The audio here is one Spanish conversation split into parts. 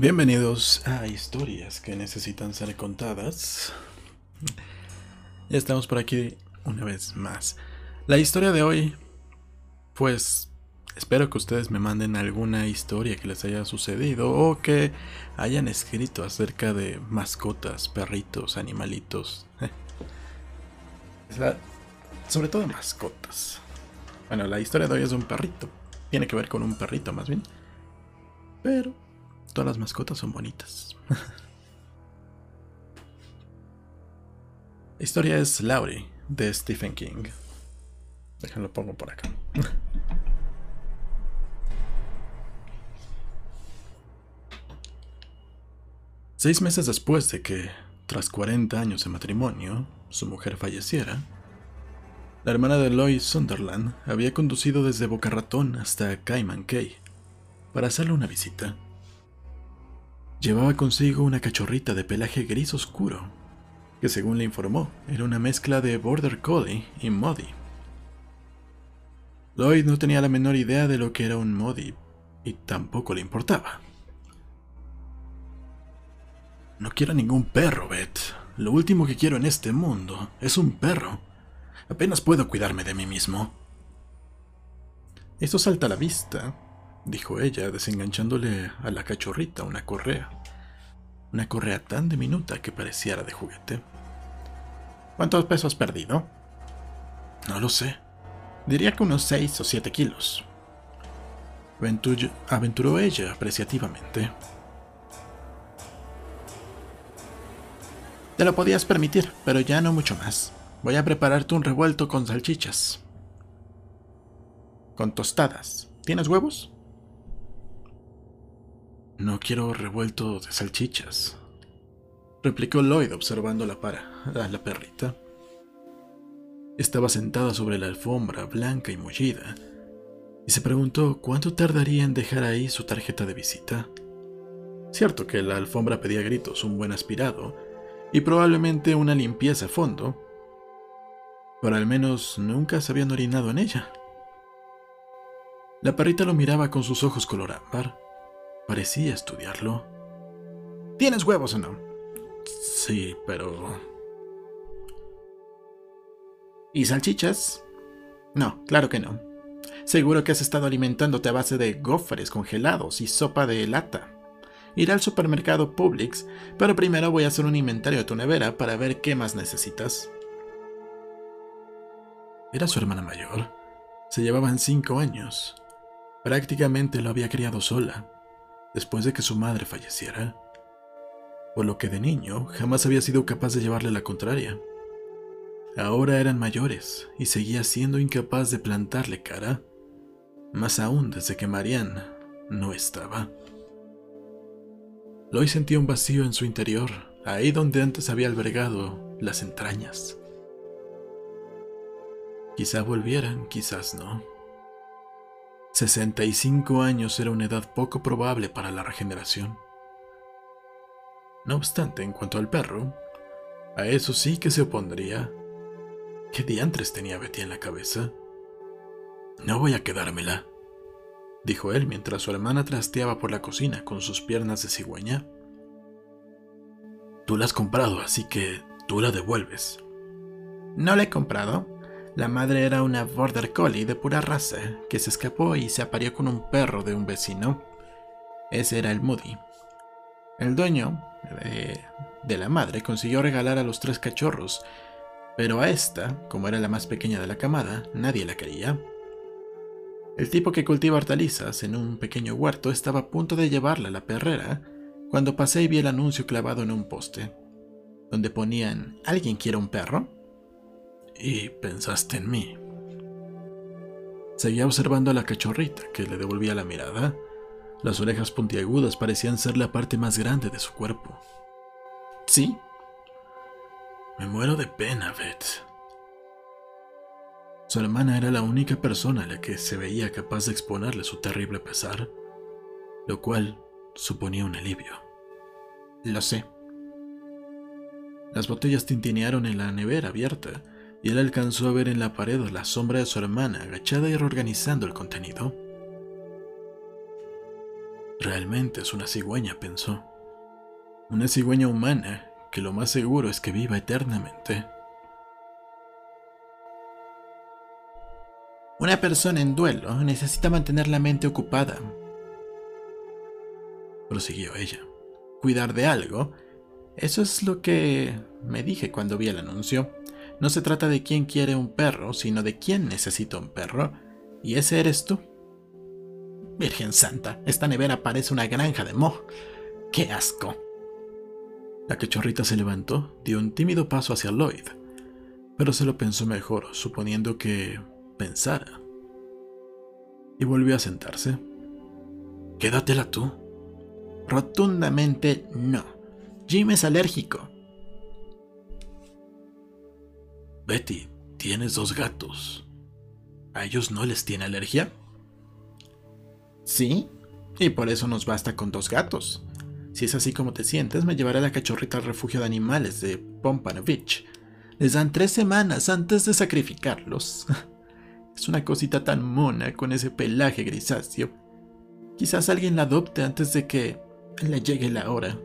Bienvenidos a historias que necesitan ser contadas. Ya estamos por aquí una vez más. La historia de hoy, pues espero que ustedes me manden alguna historia que les haya sucedido o que hayan escrito acerca de mascotas, perritos, animalitos. Sobre todo mascotas. Bueno, la historia de hoy es de un perrito. Tiene que ver con un perrito más bien. Pero todas las mascotas son bonitas. La historia es Laurie de Stephen King. Déjenlo pongo por acá. Seis meses después de que, tras 40 años de matrimonio, su mujer falleciera, la hermana de Lloyd Sunderland había conducido desde Boca Ratón hasta Cayman Cay para hacerle una visita. Llevaba consigo una cachorrita de pelaje gris oscuro que según le informó era una mezcla de Border Collie y Modi. Lloyd no tenía la menor idea de lo que era un Modi y tampoco le importaba. No quiero ningún perro, Beth. Lo último que quiero en este mundo es un perro. Apenas puedo cuidarme de mí mismo. Esto salta a la vista, dijo ella, desenganchándole a la cachorrita una correa. Una correa tan diminuta que pareciera de juguete. ¿Cuántos pesos has perdido? No lo sé. Diría que unos 6 o 7 kilos. aventuró ella apreciativamente. Te lo podías permitir, pero ya no mucho más. Voy a prepararte un revuelto con salchichas. Con tostadas. ¿Tienes huevos? No quiero revuelto de salchichas, replicó Lloyd observando la para, la perrita. Estaba sentada sobre la alfombra blanca y mullida, y se preguntó cuánto tardaría en dejar ahí su tarjeta de visita. Cierto que la alfombra pedía gritos un buen aspirado y probablemente una limpieza a fondo, pero al menos nunca se habían orinado en ella. La perrita lo miraba con sus ojos color ámbar Parecía estudiarlo. ¿Tienes huevos o no? Sí, pero... ¿Y salchichas? No, claro que no. Seguro que has estado alimentándote a base de gofres congelados y sopa de lata. Iré al supermercado Publix, pero primero voy a hacer un inventario de tu nevera para ver qué más necesitas. Era su hermana mayor. Se llevaban cinco años. Prácticamente lo había criado sola después de que su madre falleciera, por lo que de niño jamás había sido capaz de llevarle la contraria. Ahora eran mayores y seguía siendo incapaz de plantarle cara, más aún desde que Marianne no estaba. Loy sentía un vacío en su interior, ahí donde antes había albergado las entrañas. Quizá volvieran, quizás no. 65 años era una edad poco probable para la regeneración. No obstante, en cuanto al perro, a eso sí que se opondría. ¿Qué diantres tenía Betty en la cabeza? No voy a quedármela, dijo él mientras su hermana trasteaba por la cocina con sus piernas de cigüeña. Tú la has comprado, así que tú la devuelves. No la he comprado, la madre era una border collie de pura raza que se escapó y se aparió con un perro de un vecino. Ese era el Moody. El dueño de, de la madre consiguió regalar a los tres cachorros, pero a esta, como era la más pequeña de la camada, nadie la quería. El tipo que cultiva hortalizas en un pequeño huerto estaba a punto de llevarla a la perrera cuando pasé y vi el anuncio clavado en un poste, donde ponían ¿Alguien quiere un perro? Y pensaste en mí. Seguía observando a la cachorrita, que le devolvía la mirada. Las orejas puntiagudas parecían ser la parte más grande de su cuerpo. ¿Sí? Me muero de pena, Beth. Su hermana era la única persona a la que se veía capaz de exponerle su terrible pesar, lo cual suponía un alivio. Lo sé. Las botellas tintinearon en la nevera abierta y él alcanzó a ver en la pared la sombra de su hermana agachada y reorganizando el contenido. Realmente es una cigüeña, pensó. Una cigüeña humana que lo más seguro es que viva eternamente. Una persona en duelo necesita mantener la mente ocupada. Prosiguió ella. Cuidar de algo. Eso es lo que me dije cuando vi el anuncio. No se trata de quién quiere un perro, sino de quién necesita un perro. Y ese eres tú. Virgen Santa, esta nevera parece una granja de moho. ¡Qué asco! La cachorrita se levantó, dio un tímido paso hacia Lloyd, pero se lo pensó mejor, suponiendo que pensara. Y volvió a sentarse. Quédatela tú. Rotundamente no. Jim es alérgico. Betty, tienes dos gatos. ¿A ellos no les tiene alergia? Sí, y por eso nos basta con dos gatos. Si es así como te sientes, me llevaré a la cachorrita al refugio de animales de Pompanovich. Les dan tres semanas antes de sacrificarlos. Es una cosita tan mona con ese pelaje grisáceo. Quizás alguien la adopte antes de que le llegue la hora.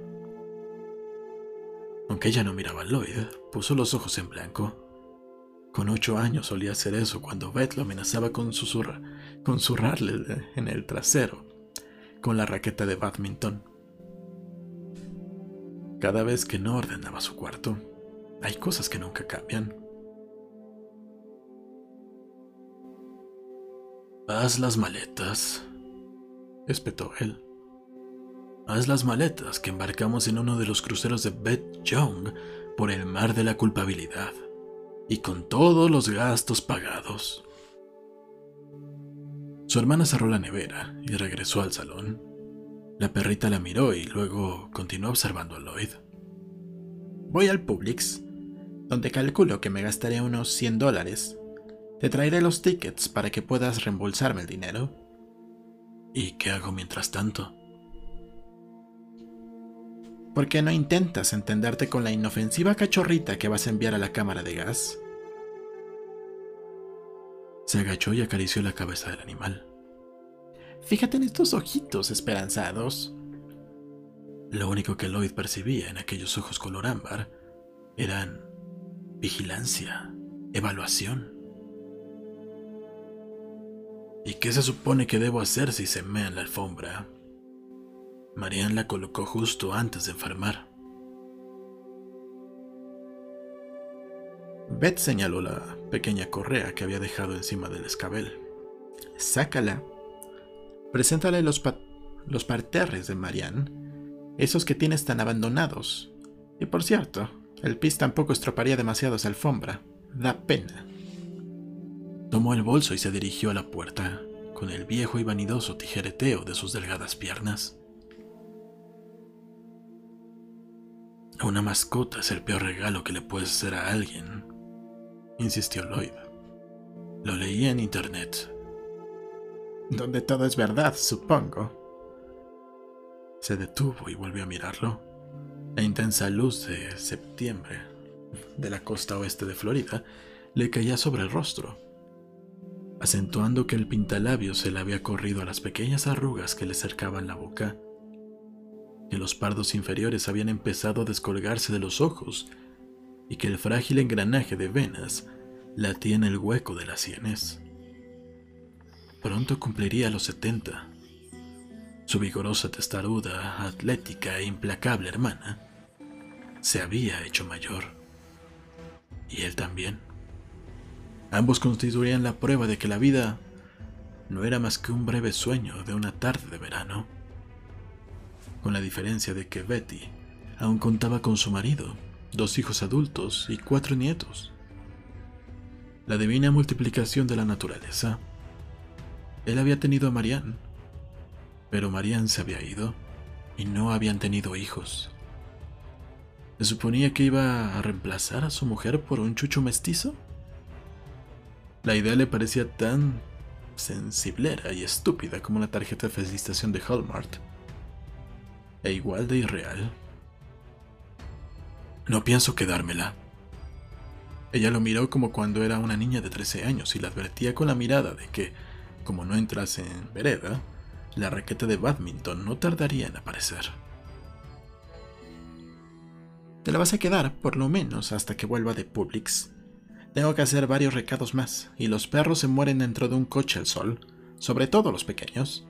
Aunque ella no miraba a Lloyd, puso los ojos en blanco. Con ocho años solía hacer eso cuando Beth lo amenazaba con, susurra, zurrarle en el trasero con la raqueta de badminton. Cada vez que no ordenaba su cuarto, hay cosas que nunca cambian. Haz las maletas, espetó él. Haz las maletas que embarcamos en uno de los cruceros de Beth Young por el mar de la culpabilidad y con todos los gastos pagados. Su hermana cerró la nevera y regresó al salón. La perrita la miró y luego continuó observando a Lloyd. Voy al Publix, donde calculo que me gastaré unos 100 dólares. Te traeré los tickets para que puedas reembolsarme el dinero. ¿Y qué hago mientras tanto? ¿Por qué no intentas entenderte con la inofensiva cachorrita que vas a enviar a la cámara de gas? Se agachó y acarició la cabeza del animal. Fíjate en estos ojitos esperanzados. Lo único que Lloyd percibía en aquellos ojos color ámbar eran vigilancia, evaluación. ¿Y qué se supone que debo hacer si se mea en la alfombra? Marianne la colocó justo antes de enfermar. Beth señaló la pequeña correa que había dejado encima del escabel. Sácala. Preséntale los, los parterres de Marianne, esos que tienes tan abandonados. Y por cierto, el pis tampoco estroparía demasiado esa alfombra. Da pena. Tomó el bolso y se dirigió a la puerta, con el viejo y vanidoso tijereteo de sus delgadas piernas. Una mascota es el peor regalo que le puedes hacer a alguien, insistió Lloyd. Lo leí en internet. Donde todo es verdad, supongo. Se detuvo y volvió a mirarlo. La intensa luz de septiembre de la costa oeste de Florida le caía sobre el rostro, acentuando que el pintalabio se le había corrido a las pequeñas arrugas que le cercaban la boca que los pardos inferiores habían empezado a descolgarse de los ojos y que el frágil engranaje de venas latía en el hueco de las sienes. Pronto cumpliría los setenta. Su vigorosa testaruda, atlética e implacable hermana se había hecho mayor. Y él también. Ambos constituían la prueba de que la vida no era más que un breve sueño de una tarde de verano con la diferencia de que Betty aún contaba con su marido, dos hijos adultos y cuatro nietos. La divina multiplicación de la naturaleza. Él había tenido a Marianne, pero Marianne se había ido y no habían tenido hijos. ¿Se suponía que iba a reemplazar a su mujer por un chucho mestizo? La idea le parecía tan sensiblera y estúpida como una tarjeta de felicitación de Hallmark e igual de irreal. No pienso quedármela. Ella lo miró como cuando era una niña de 13 años y la advertía con la mirada de que, como no entrase en vereda, la raqueta de badminton no tardaría en aparecer. Te la vas a quedar, por lo menos, hasta que vuelva de Publix. Tengo que hacer varios recados más, y los perros se mueren dentro de un coche al sol, sobre todo los pequeños.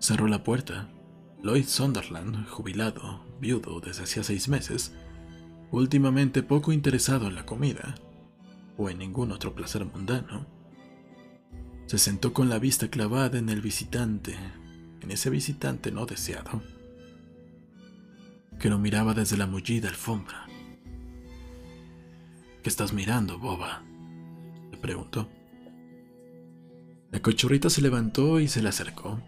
Cerró la puerta. Lloyd Sunderland, jubilado, viudo desde hacía seis meses, últimamente poco interesado en la comida, o en ningún otro placer mundano, se sentó con la vista clavada en el visitante, en ese visitante no deseado, que lo miraba desde la mullida alfombra. ¿Qué estás mirando, boba? le preguntó. La cochorrita se levantó y se le acercó.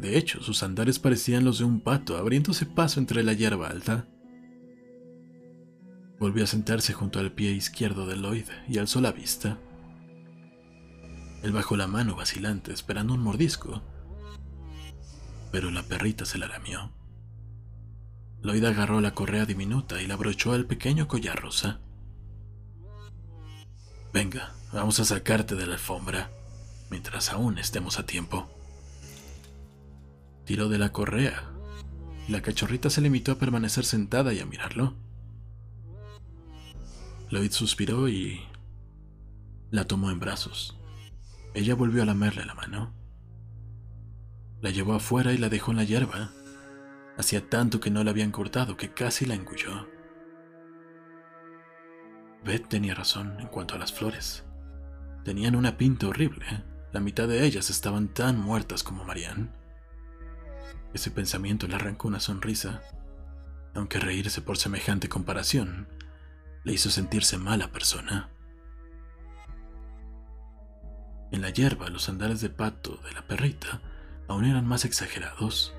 De hecho, sus andares parecían los de un pato, abriéndose paso entre la hierba alta. Volvió a sentarse junto al pie izquierdo de Lloyd y alzó la vista. Él bajó la mano vacilante, esperando un mordisco, pero la perrita se la lamió. Lloyd agarró la correa diminuta y la abrochó al pequeño collar rosa. Venga, vamos a sacarte de la alfombra, mientras aún estemos a tiempo. Tiró de la correa. La cachorrita se limitó a permanecer sentada y a mirarlo. Lloyd suspiró y la tomó en brazos. Ella volvió a lamerle la mano. La llevó afuera y la dejó en la hierba. Hacía tanto que no la habían cortado que casi la engulló. Beth tenía razón en cuanto a las flores. Tenían una pinta horrible. La mitad de ellas estaban tan muertas como Marianne. Ese pensamiento le arrancó una sonrisa, aunque reírse por semejante comparación le hizo sentirse mala persona. En la hierba, los andares de pato de la perrita aún eran más exagerados.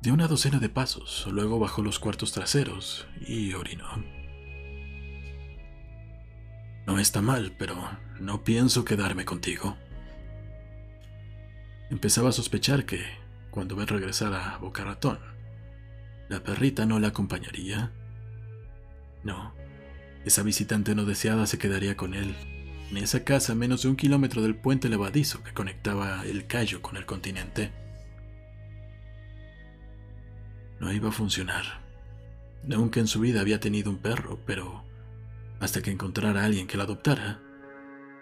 Dio una docena de pasos, luego bajó los cuartos traseros y orinó. No está mal, pero no pienso quedarme contigo. Empezaba a sospechar que, cuando ve regresar a Boca Ratón, la perrita no la acompañaría. No, esa visitante no deseada se quedaría con él, en esa casa a menos de un kilómetro del puente levadizo que conectaba el Cayo con el continente. No iba a funcionar. Nunca en su vida había tenido un perro, pero hasta que encontrara a alguien que la adoptara,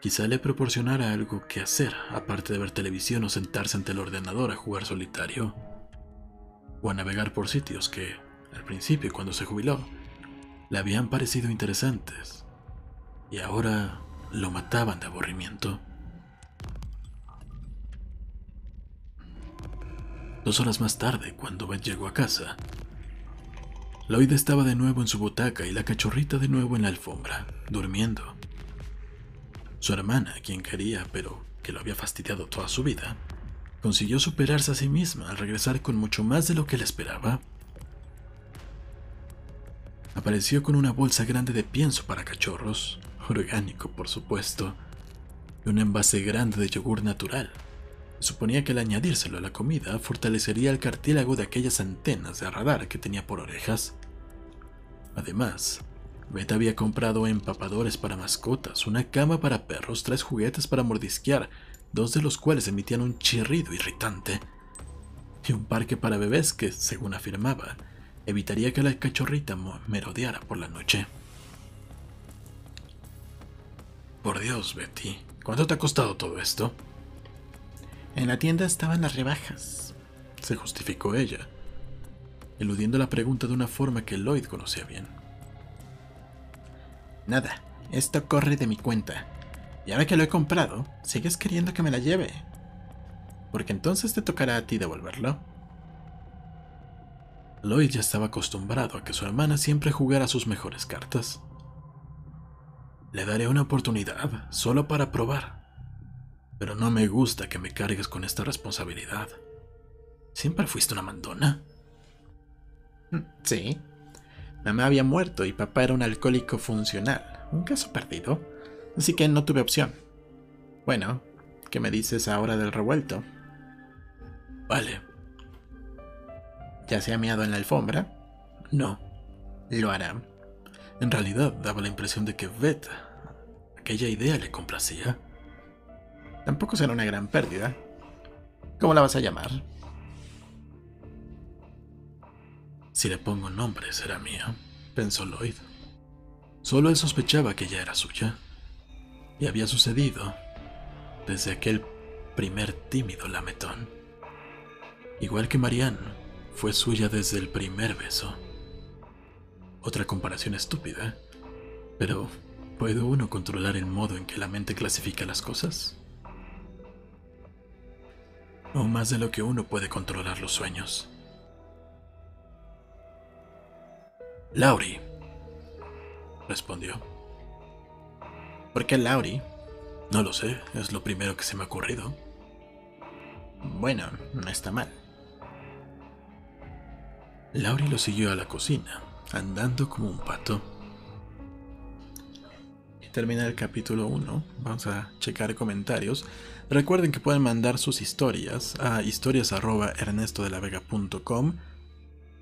quizá le proporcionara algo que hacer, aparte de ver televisión o sentarse ante el ordenador a jugar solitario, o a navegar por sitios que, al principio, cuando se jubiló, le habían parecido interesantes, y ahora lo mataban de aburrimiento. Dos horas más tarde, cuando Beth llegó a casa, Lloyd estaba de nuevo en su butaca y la cachorrita de nuevo en la alfombra, durmiendo. Su hermana, quien quería, pero que lo había fastidiado toda su vida, consiguió superarse a sí misma al regresar con mucho más de lo que él esperaba. Apareció con una bolsa grande de pienso para cachorros, orgánico por supuesto, y un envase grande de yogur natural. Suponía que al añadírselo a la comida fortalecería el cartílago de aquellas antenas de radar que tenía por orejas. Además, Beth había comprado empapadores para mascotas, una cama para perros, tres juguetes para mordisquear, dos de los cuales emitían un chirrido irritante, y un parque para bebés que, según afirmaba, evitaría que la cachorrita merodeara por la noche. Por Dios, Betty, ¿cuánto te ha costado todo esto? En la tienda estaban las rebajas, se justificó ella, eludiendo la pregunta de una forma que Lloyd conocía bien. Nada, esto corre de mi cuenta. Ya ve que lo he comprado, sigues queriendo que me la lleve. Porque entonces te tocará a ti devolverlo. Lloyd ya estaba acostumbrado a que su hermana siempre jugara sus mejores cartas. Le daré una oportunidad, solo para probar. Pero no me gusta que me cargues con esta responsabilidad. ¿Siempre fuiste una mandona? Sí, Mamá había muerto y papá era un alcohólico funcional, un caso perdido, así que no tuve opción. Bueno, ¿qué me dices ahora del revuelto? Vale. ¿Ya se ha meado en la alfombra? No, lo hará. En realidad daba la impresión de que Beth aquella idea le complacía. Tampoco será una gran pérdida. ¿Cómo la vas a llamar? Si le pongo nombre será mía, pensó Lloyd. Solo él sospechaba que ya era suya. Y había sucedido desde aquel primer tímido lametón. Igual que Marianne, fue suya desde el primer beso. Otra comparación estúpida, pero ¿puede uno controlar el modo en que la mente clasifica las cosas? O más de lo que uno puede controlar los sueños. Lauri, respondió. ¿Por qué Lauri? No lo sé, es lo primero que se me ha ocurrido. Bueno, no está mal. Lauri lo siguió a la cocina, andando como un pato. Y termina el capítulo 1. Vamos a checar comentarios. Recuerden que pueden mandar sus historias a historias.ernestodelavega.com,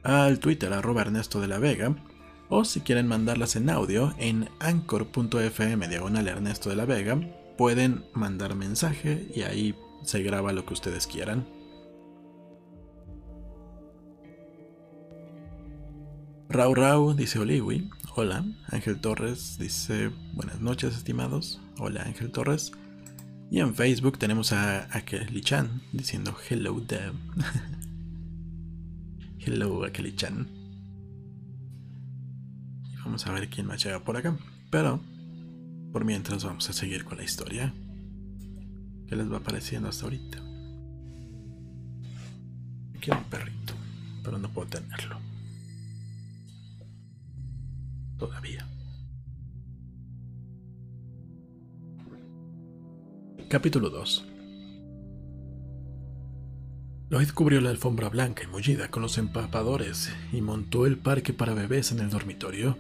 al Twitter arroba Ernesto de la Vega, o si quieren mandarlas en audio en anchor.fm diagonal Ernesto de la Vega, pueden mandar mensaje y ahí se graba lo que ustedes quieran. Rau Rau dice Oliwi, hola. Ángel Torres dice buenas noches estimados, hola Ángel Torres. Y en Facebook tenemos a Akeli-chan diciendo hello Deb. hello Akeli-chan. Y vamos a ver quién más llega por acá. Pero por mientras vamos a seguir con la historia. ¿Qué les va apareciendo hasta ahorita? Quiero un perrito, pero no puedo tenerlo. Todavía. Capítulo 2 Lloyd cubrió la alfombra blanca y mullida con los empapadores y montó el parque para bebés en el dormitorio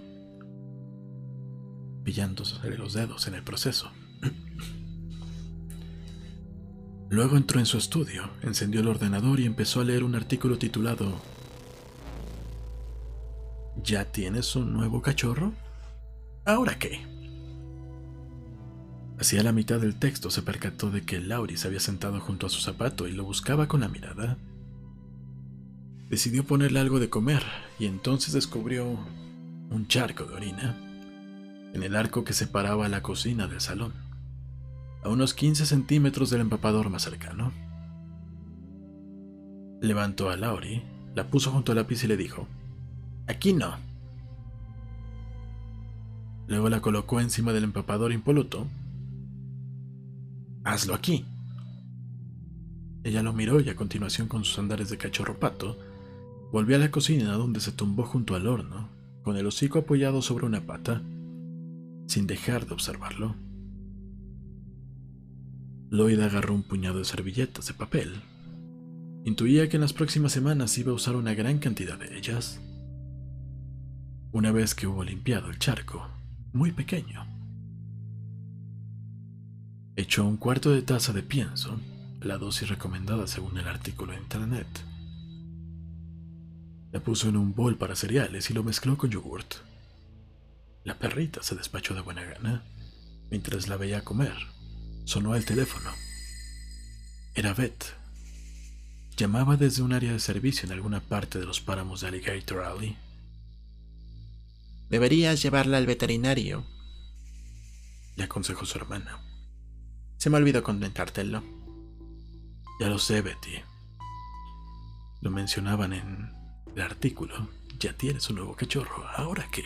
pillándose los dedos en el proceso. Luego entró en su estudio, encendió el ordenador y empezó a leer un artículo titulado ¿Ya tienes un nuevo cachorro? ¿Ahora qué? Hacia la mitad del texto se percató de que Laurie se había sentado junto a su zapato y lo buscaba con la mirada. Decidió ponerle algo de comer y entonces descubrió un charco de orina en el arco que separaba la cocina del salón, a unos 15 centímetros del empapador más cercano. Levantó a Laurie, la puso junto al lápiz y le dijo, Aquí no. Luego la colocó encima del empapador impoluto. Hazlo aquí. Ella lo miró y a continuación con sus andares de cachorro pato, volvió a la cocina donde se tumbó junto al horno, con el hocico apoyado sobre una pata sin dejar de observarlo. Lloyd agarró un puñado de servilletas de papel. Intuía que en las próximas semanas iba a usar una gran cantidad de ellas. Una vez que hubo limpiado el charco, muy pequeño, echó un cuarto de taza de pienso, la dosis recomendada según el artículo de internet. La puso en un bol para cereales y lo mezcló con yogurt. La perrita se despachó de buena gana. Mientras la veía comer, sonó el teléfono. Era Beth. Llamaba desde un área de servicio en alguna parte de los páramos de Alligator Alley. Deberías llevarla al veterinario, le aconsejó su hermana. Se me olvidó comentártelo. Ya lo sé, Betty. Lo mencionaban en el artículo. Ya tienes un nuevo cachorro. ¿Ahora qué?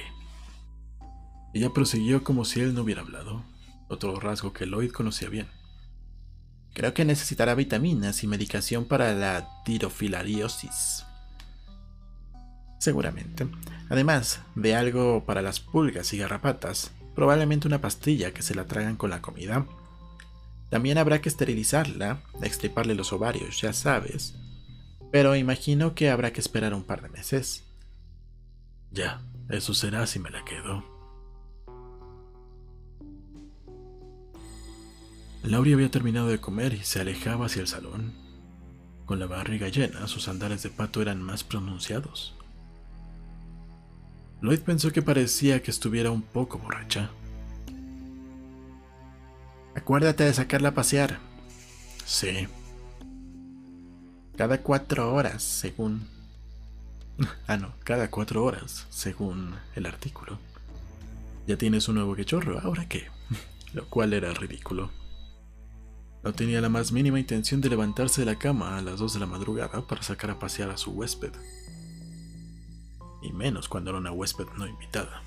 Ella prosiguió como si él no hubiera hablado, otro rasgo que Lloyd conocía bien. Creo que necesitará vitaminas y medicación para la tirofilariosis. Seguramente. Además de algo para las pulgas y garrapatas, probablemente una pastilla que se la tragan con la comida. También habrá que esterilizarla, extirparle los ovarios, ya sabes. Pero imagino que habrá que esperar un par de meses. Ya, eso será si me la quedo. Laurie había terminado de comer y se alejaba hacia el salón. Con la barriga llena, sus andares de pato eran más pronunciados. Lloyd pensó que parecía que estuviera un poco borracha. Acuérdate de sacarla a pasear. Sí. Cada cuatro horas, según... Ah, no, cada cuatro horas, según el artículo. Ya tienes un nuevo quechorro, ¿ahora qué? Lo cual era ridículo. No tenía la más mínima intención de levantarse de la cama a las dos de la madrugada para sacar a pasear a su huésped. Y menos cuando era una huésped no invitada.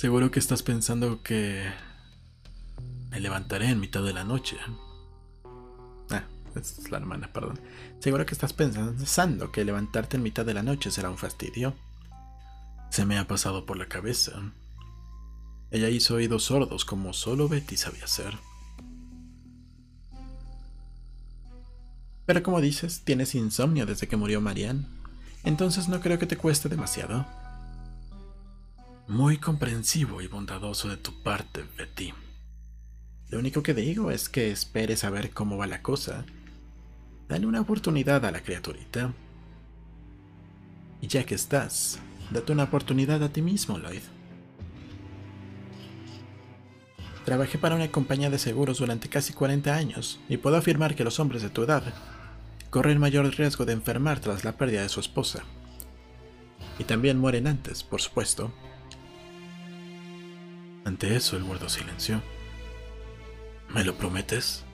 Seguro que estás pensando que me levantaré en mitad de la noche. Ah, es la hermana, perdón. Seguro que estás pensando que levantarte en mitad de la noche será un fastidio. Se me ha pasado por la cabeza. Ella hizo oídos sordos como solo Betty sabía hacer. Pero como dices, tienes insomnio desde que murió Marianne, entonces no creo que te cueste demasiado. Muy comprensivo y bondadoso de tu parte, Betty. Lo único que digo es que esperes a ver cómo va la cosa. Dale una oportunidad a la criaturita. Y ya que estás, date una oportunidad a ti mismo, Lloyd. Trabajé para una compañía de seguros durante casi 40 años y puedo afirmar que los hombres de tu edad corren mayor riesgo de enfermar tras la pérdida de su esposa. Y también mueren antes, por supuesto. Ante eso el muerto silenció. ¿Me lo prometes?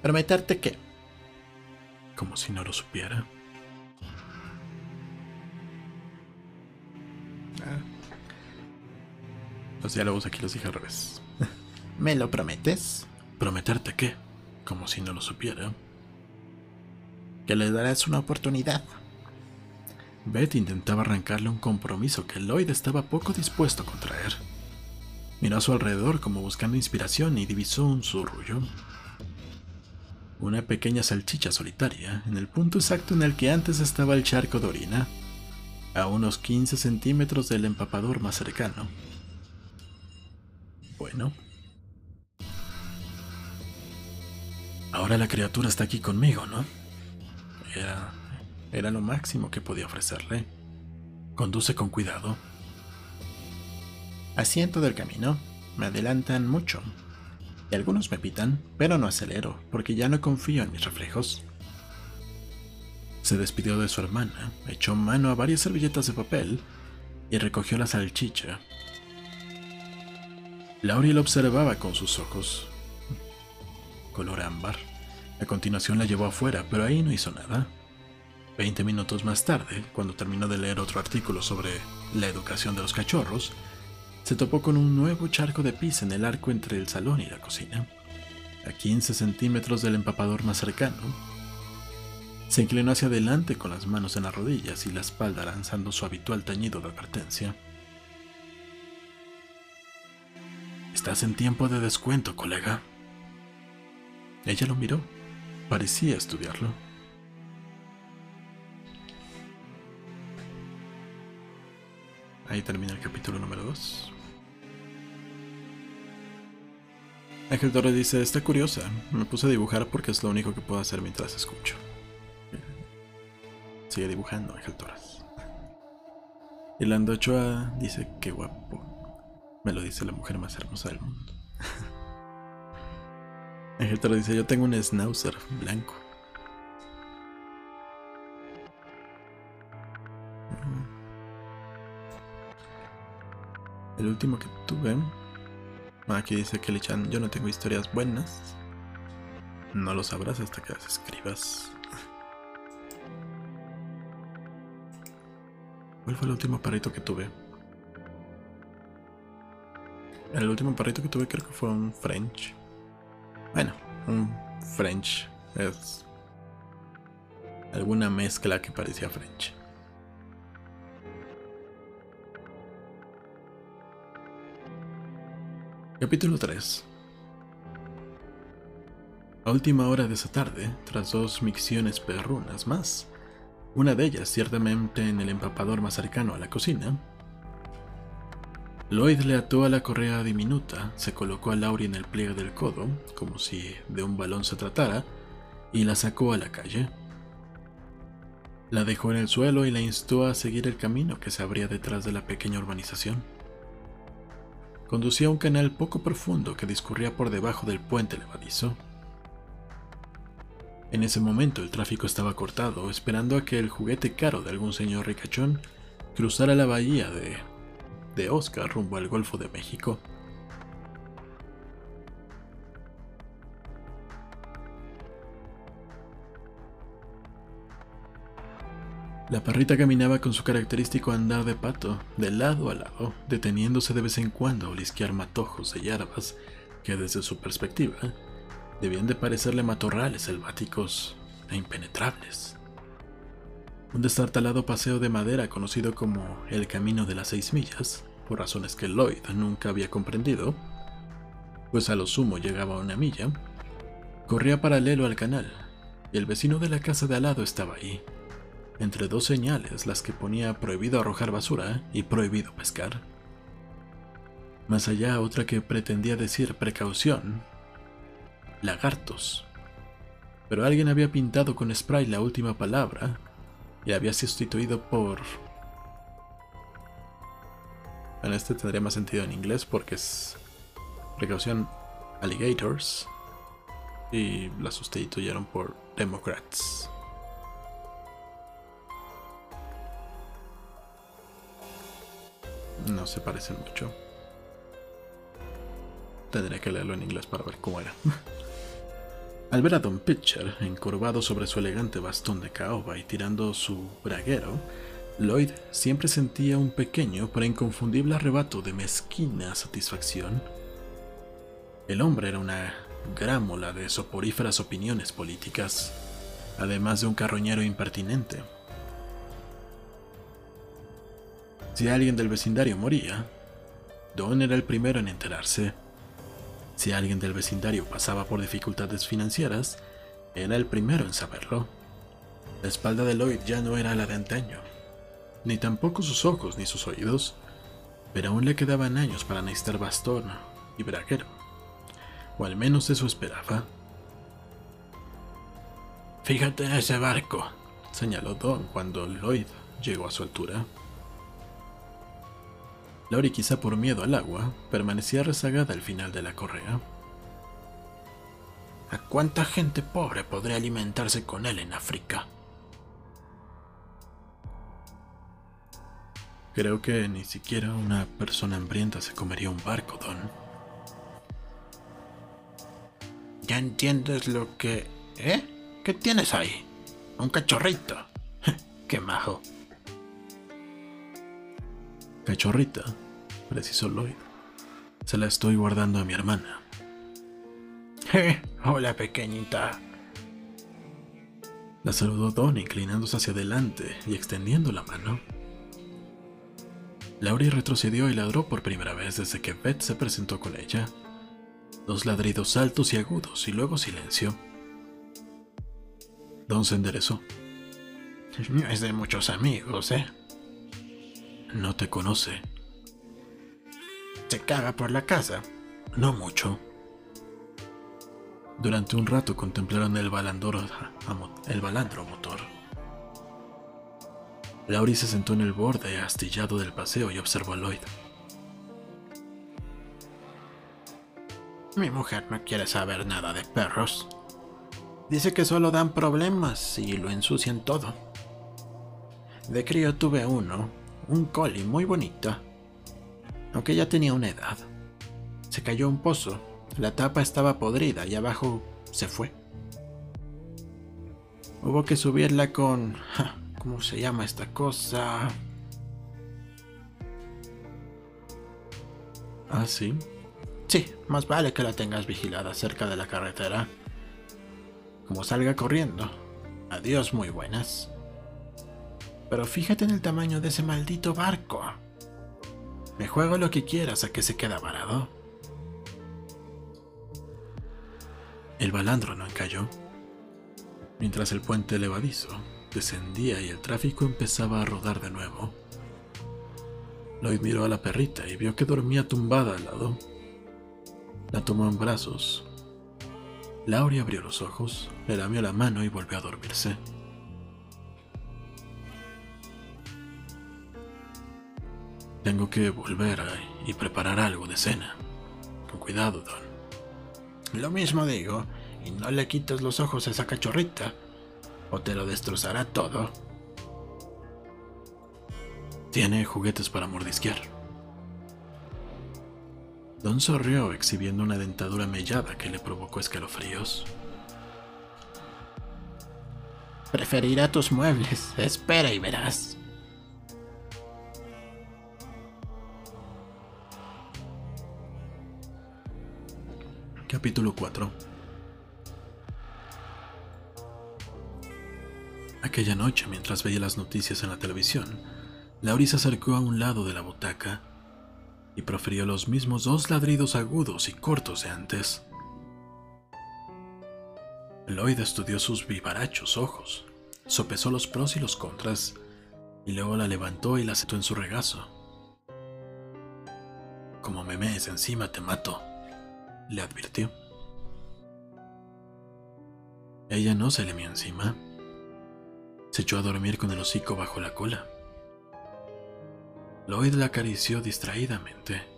¿Prometerte qué? Como si no lo supiera. Ah. Los diálogos aquí los dije al revés. ¿Me lo prometes? ¿Prometerte qué? Como si no lo supiera. Que le darás una oportunidad. Beth intentaba arrancarle un compromiso que Lloyd estaba poco dispuesto a contraer. Miró a su alrededor como buscando inspiración y divisó un zurrullo. Una pequeña salchicha solitaria, en el punto exacto en el que antes estaba el charco de orina, a unos 15 centímetros del empapador más cercano. Bueno. Ahora la criatura está aquí conmigo, ¿no? Era, era lo máximo que podía ofrecerle. Conduce con cuidado. Asiento del camino. Me adelantan mucho. Y algunos me pitan, pero no acelero, porque ya no confío en mis reflejos. Se despidió de su hermana, echó mano a varias servilletas de papel y recogió la salchicha. Laurie lo observaba con sus ojos. Color ámbar. A continuación la llevó afuera, pero ahí no hizo nada. Veinte minutos más tarde, cuando terminó de leer otro artículo sobre la educación de los cachorros, se topó con un nuevo charco de pis en el arco entre el salón y la cocina, a 15 centímetros del empapador más cercano. Se inclinó hacia adelante con las manos en las rodillas y la espalda lanzando su habitual tañido de advertencia. Estás en tiempo de descuento, colega. Ella lo miró. Parecía estudiarlo. Ahí termina el capítulo número 2. Ángel Torres dice, está curiosa, me puse a dibujar porque es lo único que puedo hacer mientras escucho. Sigue dibujando Ángel Torres. Y Lando Ochoa dice, qué guapo. Me lo dice la mujer más hermosa del mundo. Ángel Torres dice, yo tengo un schnauzer blanco. El último que tuve. Aquí dice que Chan, yo no tengo historias buenas. No lo sabrás hasta que las escribas. ¿Cuál fue el último perrito que tuve? El último perrito que tuve creo que fue un French. Bueno, un French es alguna mezcla que parecía French. Capítulo 3 A última hora de esa tarde, tras dos micciones perrunas más, una de ellas ciertamente en el empapador más cercano a la cocina, Lloyd le ató a la correa diminuta, se colocó a Laurie en el pliegue del codo, como si de un balón se tratara, y la sacó a la calle. La dejó en el suelo y la instó a seguir el camino que se abría detrás de la pequeña urbanización. Conducía a un canal poco profundo que discurría por debajo del puente levadizo. En ese momento el tráfico estaba cortado, esperando a que el juguete caro de algún señor ricachón cruzara la bahía de, de Oscar rumbo al Golfo de México. La perrita caminaba con su característico andar de pato, de lado a lado, deteniéndose de vez en cuando a olisquear matojos de hierbas que desde su perspectiva debían de parecerle matorrales selváticos e impenetrables. Un destartalado paseo de madera conocido como el Camino de las Seis Millas, por razones que Lloyd nunca había comprendido, pues a lo sumo llegaba a una milla, corría paralelo al canal, y el vecino de la casa de al lado estaba ahí, entre dos señales las que ponía prohibido arrojar basura y prohibido pescar. Más allá otra que pretendía decir precaución, lagartos. Pero alguien había pintado con spray la última palabra y había sustituido por... En este tendría más sentido en inglés porque es precaución alligators y la sustituyeron por democrats. No se parecen mucho. Tendría que leerlo en inglés para ver cómo era. Al ver a Don Pitcher encorvado sobre su elegante bastón de caoba y tirando su braguero, Lloyd siempre sentía un pequeño pero inconfundible arrebato de mezquina satisfacción. El hombre era una grámola de soporíferas opiniones políticas, además de un carroñero impertinente. Si alguien del vecindario moría, Don era el primero en enterarse. Si alguien del vecindario pasaba por dificultades financieras, era el primero en saberlo. La espalda de Lloyd ya no era la de antaño, ni tampoco sus ojos ni sus oídos, pero aún le quedaban años para necesitar bastón y braguero, o al menos eso esperaba. Fíjate en ese barco, señaló Don cuando Lloyd llegó a su altura. Laurie, quizá por miedo al agua, permanecía rezagada al final de la correa. ¿A cuánta gente pobre podría alimentarse con él en África? Creo que ni siquiera una persona hambrienta se comería un barco, Don. ¿Ya entiendes lo que... ¿Eh? ¿Qué tienes ahí? Un cachorrito. ¡Qué majo! Cachorrita, precisó Lloyd. Se la estoy guardando a mi hermana. hola, pequeñita. La saludó Don inclinándose hacia adelante y extendiendo la mano. Laurie retrocedió y ladró por primera vez desde que Beth se presentó con ella. Dos ladridos altos y agudos y luego silencio. Don se enderezó. Es de muchos amigos, ¿eh? No te conoce. Se caga por la casa. No mucho. Durante un rato contemplaron el, el balandro motor. Laurie se sentó en el borde astillado del paseo y observó a Lloyd. Mi mujer no quiere saber nada de perros. Dice que solo dan problemas y lo ensucian todo. De crío tuve uno un collie muy bonito, aunque ya tenía una edad. Se cayó un pozo, la tapa estaba podrida y abajo se fue. Hubo que subirla con... ¿Cómo se llama esta cosa? ¿Ah, sí? Sí, más vale que la tengas vigilada cerca de la carretera. Como salga corriendo. Adiós, muy buenas. Pero fíjate en el tamaño de ese maldito barco. Me juego lo que quieras a que se queda varado. El balandro no encalló. Mientras el puente levadizo descendía y el tráfico empezaba a rodar de nuevo. Lloyd miró a la perrita y vio que dormía tumbada al lado. La tomó en brazos. Laurie abrió los ojos, le lamió la mano y volvió a dormirse. Tengo que volver y preparar algo de cena. Con cuidado, Don. Lo mismo digo, y no le quites los ojos a esa cachorrita, o te lo destrozará todo. Tiene juguetes para mordisquear. Don sonrió exhibiendo una dentadura mellada que le provocó escalofríos. Preferirá tus muebles. Espera y verás. Capítulo 4 Aquella noche, mientras veía las noticias en la televisión, Laurie se acercó a un lado de la butaca y profirió los mismos dos ladridos agudos y cortos de antes. Lloyd estudió sus vivarachos ojos, sopesó los pros y los contras, y luego la levantó y la sentó en su regazo. Como me mees encima te mato, le advirtió. Ella no se le mió encima. Se echó a dormir con el hocico bajo la cola. Lloyd la acarició distraídamente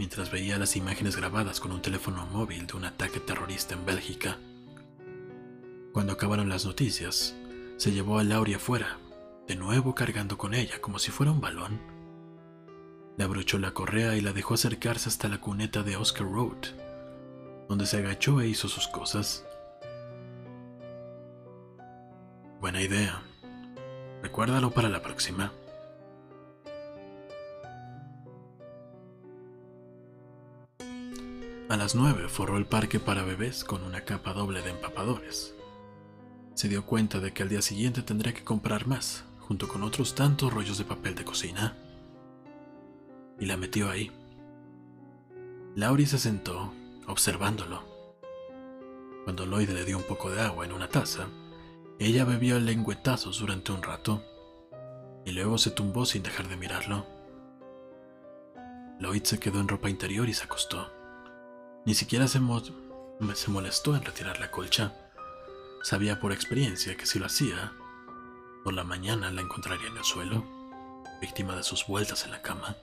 mientras veía las imágenes grabadas con un teléfono móvil de un ataque terrorista en Bélgica. Cuando acabaron las noticias, se llevó a Laurie afuera, de nuevo cargando con ella como si fuera un balón. Le abrochó la correa y la dejó acercarse hasta la cuneta de Oscar Road, donde se agachó e hizo sus cosas. Buena idea. Recuérdalo para la próxima. A las nueve forró el parque para bebés con una capa doble de empapadores. Se dio cuenta de que al día siguiente tendría que comprar más, junto con otros tantos rollos de papel de cocina. Y la metió ahí. Laurie se sentó, observándolo. Cuando Lloyd le dio un poco de agua en una taza, ella bebió lengüetazos durante un rato y luego se tumbó sin dejar de mirarlo. Lloyd se quedó en ropa interior y se acostó. Ni siquiera se, se molestó en retirar la colcha. Sabía por experiencia que si lo hacía, por la mañana la encontraría en el suelo, víctima de sus vueltas en la cama.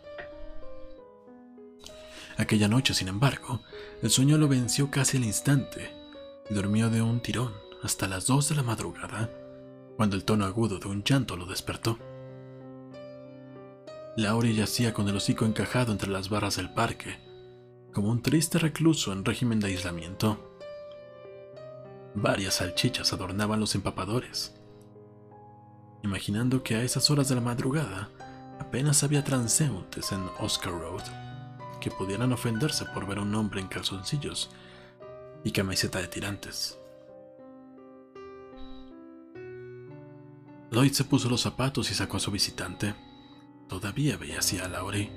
Aquella noche, sin embargo, el sueño lo venció casi al instante y durmió de un tirón hasta las dos de la madrugada, cuando el tono agudo de un llanto lo despertó. Laurie yacía con el hocico encajado entre las barras del parque, como un triste recluso en régimen de aislamiento. Varias salchichas adornaban los empapadores. Imaginando que a esas horas de la madrugada apenas había transeúntes en Oscar Road que pudieran ofenderse por ver a un hombre en calzoncillos y camiseta de tirantes. Lloyd se puso los zapatos y sacó a su visitante. Todavía veía así a Laurie.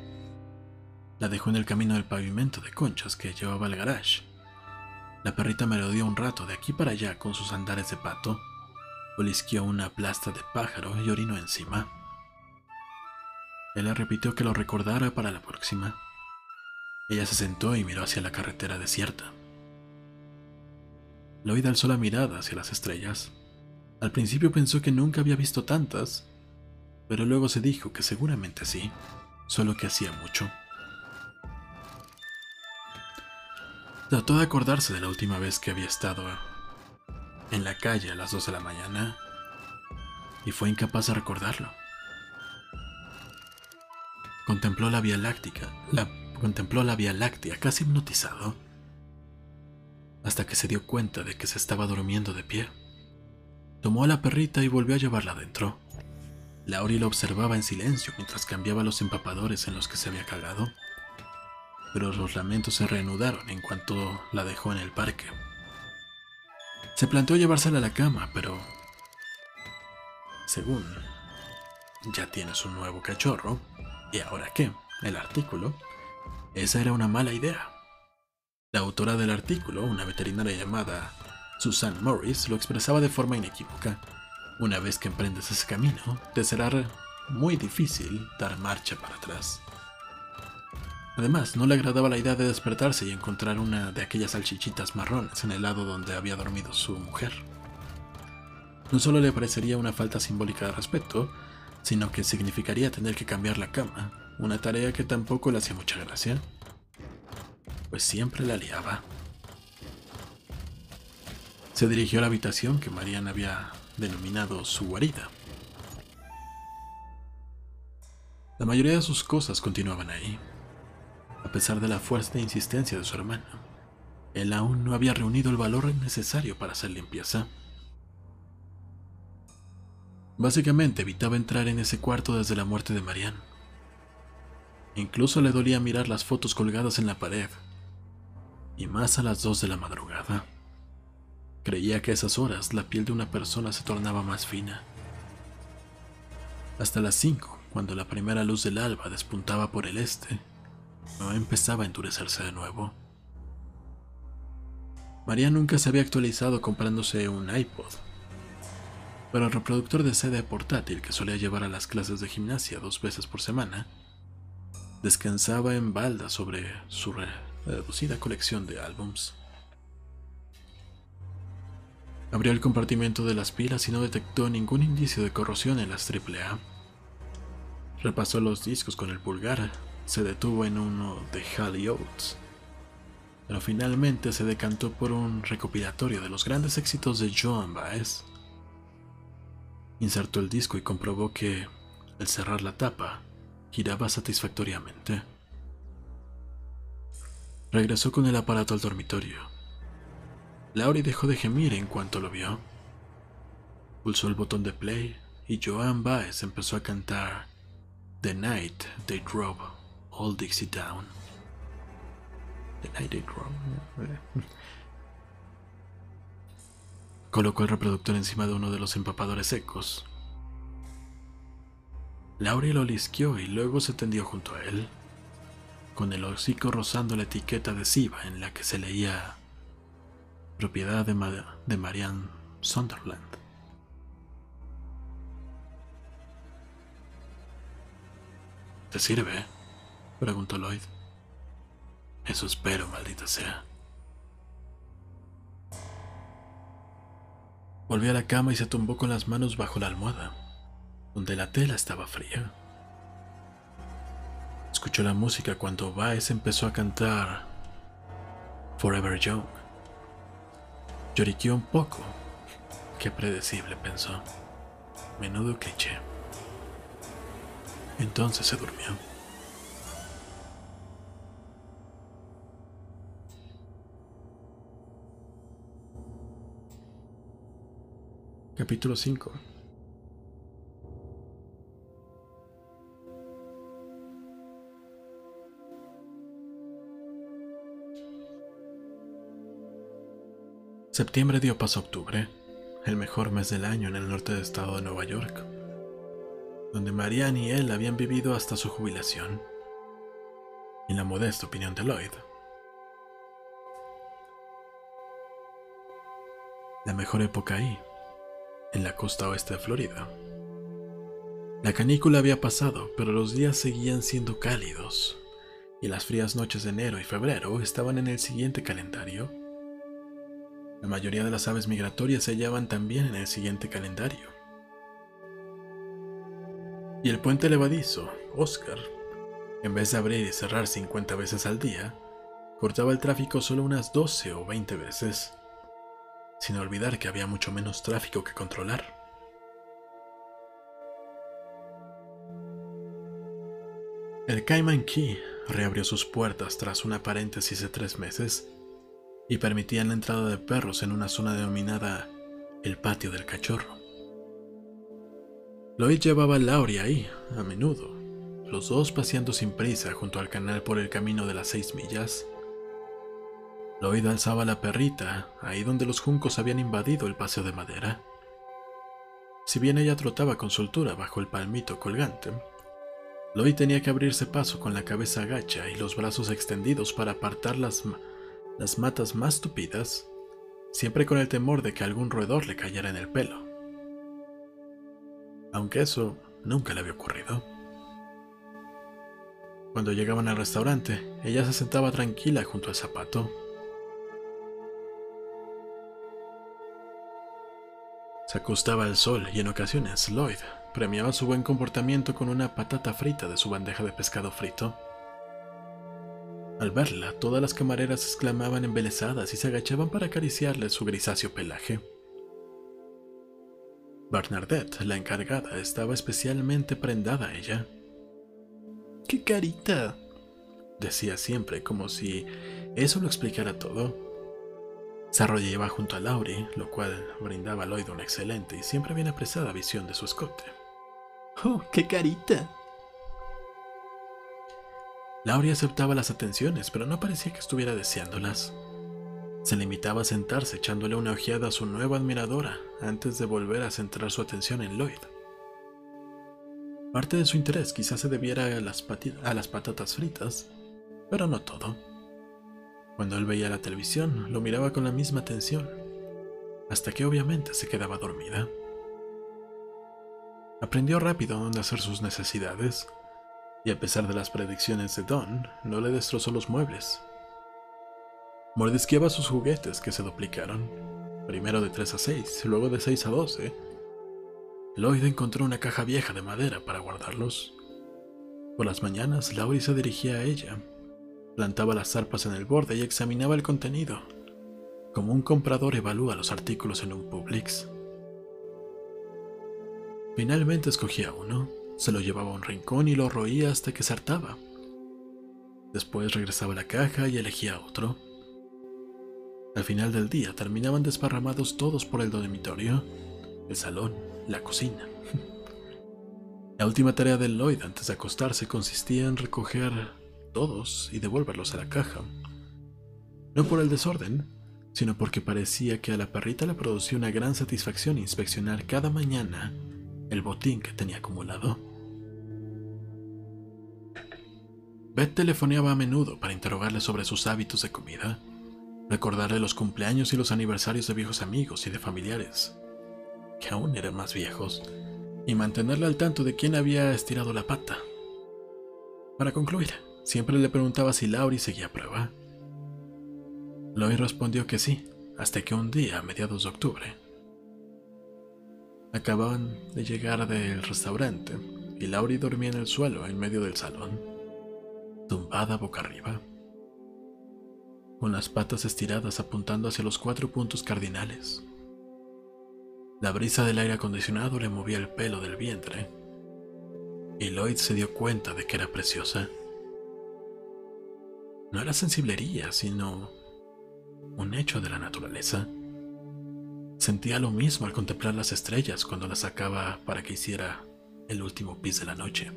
La dejó en el camino del pavimento de conchas que llevaba al garage. La perrita merodeó un rato de aquí para allá con sus andares de pato, olisqueó una plasta de pájaro y orinó encima. Él le repitió que lo recordara para la próxima. Ella se sentó y miró hacia la carretera desierta. Lloyd alzó la mirada hacia las estrellas. Al principio pensó que nunca había visto tantas, pero luego se dijo que seguramente sí, solo que hacía mucho. Trató de acordarse de la última vez que había estado en la calle a las 2 de la mañana y fue incapaz de recordarlo. Contempló la Vía Láctea, la, contempló la Vía Láctea casi hipnotizado, hasta que se dio cuenta de que se estaba durmiendo de pie. Tomó a la perrita y volvió a llevarla adentro. Laurie lo observaba en silencio mientras cambiaba los empapadores en los que se había cagado pero los lamentos se reanudaron en cuanto la dejó en el parque. Se planteó llevársela a la cama, pero... Según... Ya tienes un nuevo cachorro. ¿Y ahora qué? El artículo. Esa era una mala idea. La autora del artículo, una veterinaria llamada Susan Morris, lo expresaba de forma inequívoca. Una vez que emprendes ese camino, te será muy difícil dar marcha para atrás. Además, no le agradaba la idea de despertarse y encontrar una de aquellas salchichitas marrones en el lado donde había dormido su mujer. No solo le parecería una falta simbólica de respeto, sino que significaría tener que cambiar la cama una tarea que tampoco le hacía mucha gracia, pues siempre la liaba. Se dirigió a la habitación que Marian había denominado su guarida. La mayoría de sus cosas continuaban ahí, a pesar de la fuerza e insistencia de su hermano. Él aún no había reunido el valor necesario para hacer limpieza. Básicamente evitaba entrar en ese cuarto desde la muerte de Marianne. Incluso le dolía mirar las fotos colgadas en la pared, y más a las dos de la madrugada. Creía que a esas horas la piel de una persona se tornaba más fina. Hasta las cinco, cuando la primera luz del alba despuntaba por el este, no empezaba a endurecerse de nuevo. María nunca se había actualizado comprándose un iPod, pero el reproductor de CD portátil que solía llevar a las clases de gimnasia dos veces por semana descansaba en balda sobre su reducida colección de álbums. Abrió el compartimento de las pilas y no detectó ningún indicio de corrosión en las AAA. Repasó los discos con el pulgar, se detuvo en uno de Halley Oates, pero finalmente se decantó por un recopilatorio de los grandes éxitos de Joan Baez. Insertó el disco y comprobó que, al cerrar la tapa, giraba satisfactoriamente. Regresó con el aparato al dormitorio. Laurie dejó de gemir en cuanto lo vio. Pulsó el botón de play y Joan Baez empezó a cantar The Night They Drove All Dixie Down. The Night They Drove. Colocó el reproductor encima de uno de los empapadores secos Laurie lo lisqueó y luego se tendió junto a él, con el hocico rozando la etiqueta adhesiva en la que se leía propiedad de, de Marianne Sunderland. ¿Te sirve? preguntó Lloyd. Eso espero, maldita sea. Volvió a la cama y se tumbó con las manos bajo la almohada donde la tela estaba fría. Escuchó la música cuando Baez empezó a cantar Forever Young. Lloriqueó un poco. Qué predecible, pensó. Menudo cliché. Entonces se durmió. Capítulo 5 Septiembre dio paso a octubre, el mejor mes del año en el norte del estado de Nueva York, donde Marianne y él habían vivido hasta su jubilación, en la modesta opinión de Lloyd. La mejor época ahí, en la costa oeste de Florida. La canícula había pasado, pero los días seguían siendo cálidos, y las frías noches de enero y febrero estaban en el siguiente calendario la mayoría de las aves migratorias se hallaban también en el siguiente calendario. Y el puente levadizo, Oscar, en vez de abrir y cerrar 50 veces al día, cortaba el tráfico solo unas 12 o 20 veces, sin olvidar que había mucho menos tráfico que controlar. El Cayman Key reabrió sus puertas tras una paréntesis de tres meses y permitían la entrada de perros en una zona denominada el patio del cachorro. Lloyd llevaba a Laurie ahí, a menudo, los dos paseando sin prisa junto al canal por el camino de las seis millas. Lloyd alzaba la perrita, ahí donde los juncos habían invadido el paseo de madera. Si bien ella trotaba con soltura bajo el palmito colgante, Lloyd tenía que abrirse paso con la cabeza agacha y los brazos extendidos para apartar las las matas más tupidas, siempre con el temor de que algún roedor le cayera en el pelo. Aunque eso nunca le había ocurrido. Cuando llegaban al restaurante, ella se sentaba tranquila junto al zapato. Se acostaba al sol y en ocasiones Lloyd premiaba su buen comportamiento con una patata frita de su bandeja de pescado frito. Al verla, todas las camareras exclamaban embelesadas y se agachaban para acariciarle su grisáceo pelaje. Bernadette, la encargada, estaba especialmente prendada a ella. ¡Qué carita! decía siempre, como si eso lo explicara todo. Se arrollaba junto a Laurie, lo cual brindaba a Lloyd una excelente y siempre bien apreciada visión de su escote. ¡Oh, qué carita! Laurie aceptaba las atenciones, pero no parecía que estuviera deseándolas. Se limitaba a sentarse echándole una ojeada a su nueva admiradora antes de volver a centrar su atención en Lloyd. Parte de su interés quizás se debiera a las, a las patatas fritas, pero no todo. Cuando él veía la televisión, lo miraba con la misma atención, hasta que obviamente se quedaba dormida. Aprendió rápido dónde hacer sus necesidades y a pesar de las predicciones de Don, no le destrozó los muebles. Mordisqueaba sus juguetes que se duplicaron, primero de 3 a 6, luego de 6 a 12. Lloyd encontró una caja vieja de madera para guardarlos. Por las mañanas, Laurie se dirigía a ella, plantaba las zarpas en el borde y examinaba el contenido, como un comprador evalúa los artículos en un Publix. Finalmente escogía uno, se lo llevaba a un rincón y lo roía hasta que se hartaba. Después regresaba a la caja y elegía otro. Al final del día terminaban desparramados todos por el dormitorio, el salón, la cocina. La última tarea de Lloyd antes de acostarse consistía en recoger todos y devolverlos a la caja. No por el desorden, sino porque parecía que a la perrita le producía una gran satisfacción inspeccionar cada mañana el botín que tenía acumulado. Beth telefoneaba a menudo para interrogarle sobre sus hábitos de comida, recordarle los cumpleaños y los aniversarios de viejos amigos y de familiares, que aún eran más viejos, y mantenerle al tanto de quién había estirado la pata. Para concluir, siempre le preguntaba si Laurie seguía a prueba. Lloyd respondió que sí, hasta que un día, a mediados de octubre, acababan de llegar del restaurante y Laurie dormía en el suelo en medio del salón tumbada boca arriba, con las patas estiradas apuntando hacia los cuatro puntos cardinales. La brisa del aire acondicionado le movía el pelo del vientre, y Lloyd se dio cuenta de que era preciosa. No era sensiblería, sino un hecho de la naturaleza. Sentía lo mismo al contemplar las estrellas cuando las sacaba para que hiciera el último pis de la noche.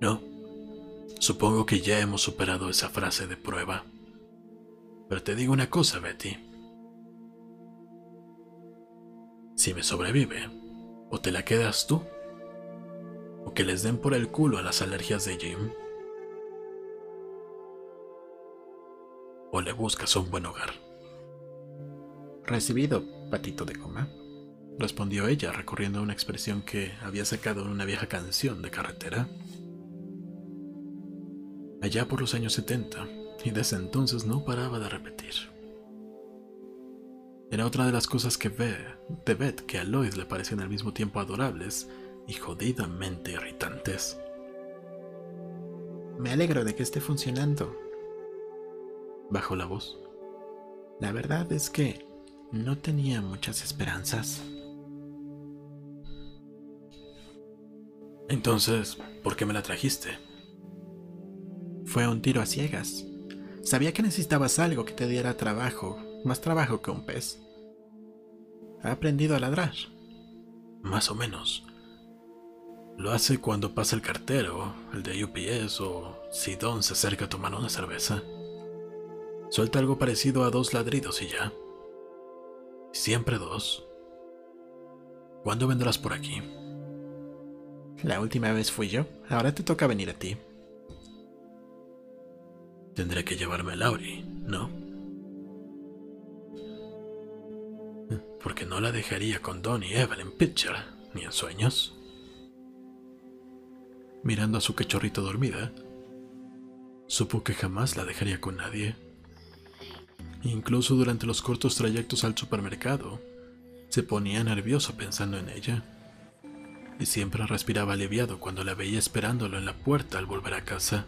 No, supongo que ya hemos superado esa frase de prueba. Pero te digo una cosa, Betty. Si me sobrevive, o te la quedas tú, o que les den por el culo a las alergias de Jim, o le buscas un buen hogar. Recibido, patito de goma, respondió ella, recurriendo a una expresión que había sacado en una vieja canción de carretera allá por los años 70, y desde entonces no paraba de repetir. Era otra de las cosas que ve de Beth que a Lloyd le parecían al mismo tiempo adorables y jodidamente irritantes. Me alegro de que esté funcionando. Bajó la voz. La verdad es que no tenía muchas esperanzas. Entonces, ¿por qué me la trajiste? Fue un tiro a ciegas. Sabía que necesitabas algo que te diera trabajo, más trabajo que un pez. Ha aprendido a ladrar. Más o menos. Lo hace cuando pasa el cartero, el de UPS o si Don se acerca a tomar una cerveza. Suelta algo parecido a dos ladridos y ya. Siempre dos. ¿Cuándo vendrás por aquí? La última vez fui yo, ahora te toca venir a ti. Tendré que llevarme a Laurie, ¿no? Porque no la dejaría con Don y Evelyn Pitcher, ni en sueños. Mirando a su cachorrito dormida, supo que jamás la dejaría con nadie. Incluso durante los cortos trayectos al supermercado, Se ponía nervioso pensando en ella, y siempre respiraba aliviado cuando la veía esperándolo en la puerta al volver a casa.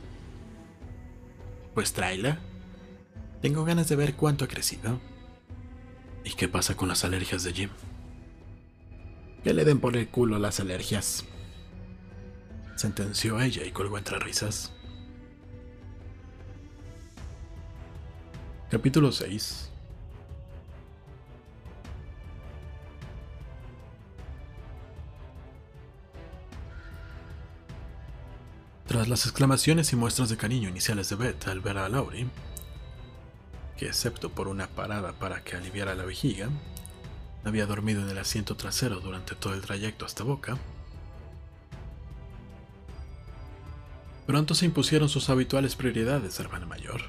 Pues tráela. Tengo ganas de ver cuánto ha crecido. ¿Y qué pasa con las alergias de Jim? Que le den por el culo las alergias. Sentenció ella y colgó entre risas. Capítulo 6 Tras las exclamaciones y muestras de cariño iniciales de Beth al ver a Laurie, que excepto por una parada para que aliviara la vejiga, había dormido en el asiento trasero durante todo el trayecto hasta Boca, pronto se impusieron sus habituales prioridades de hermana mayor.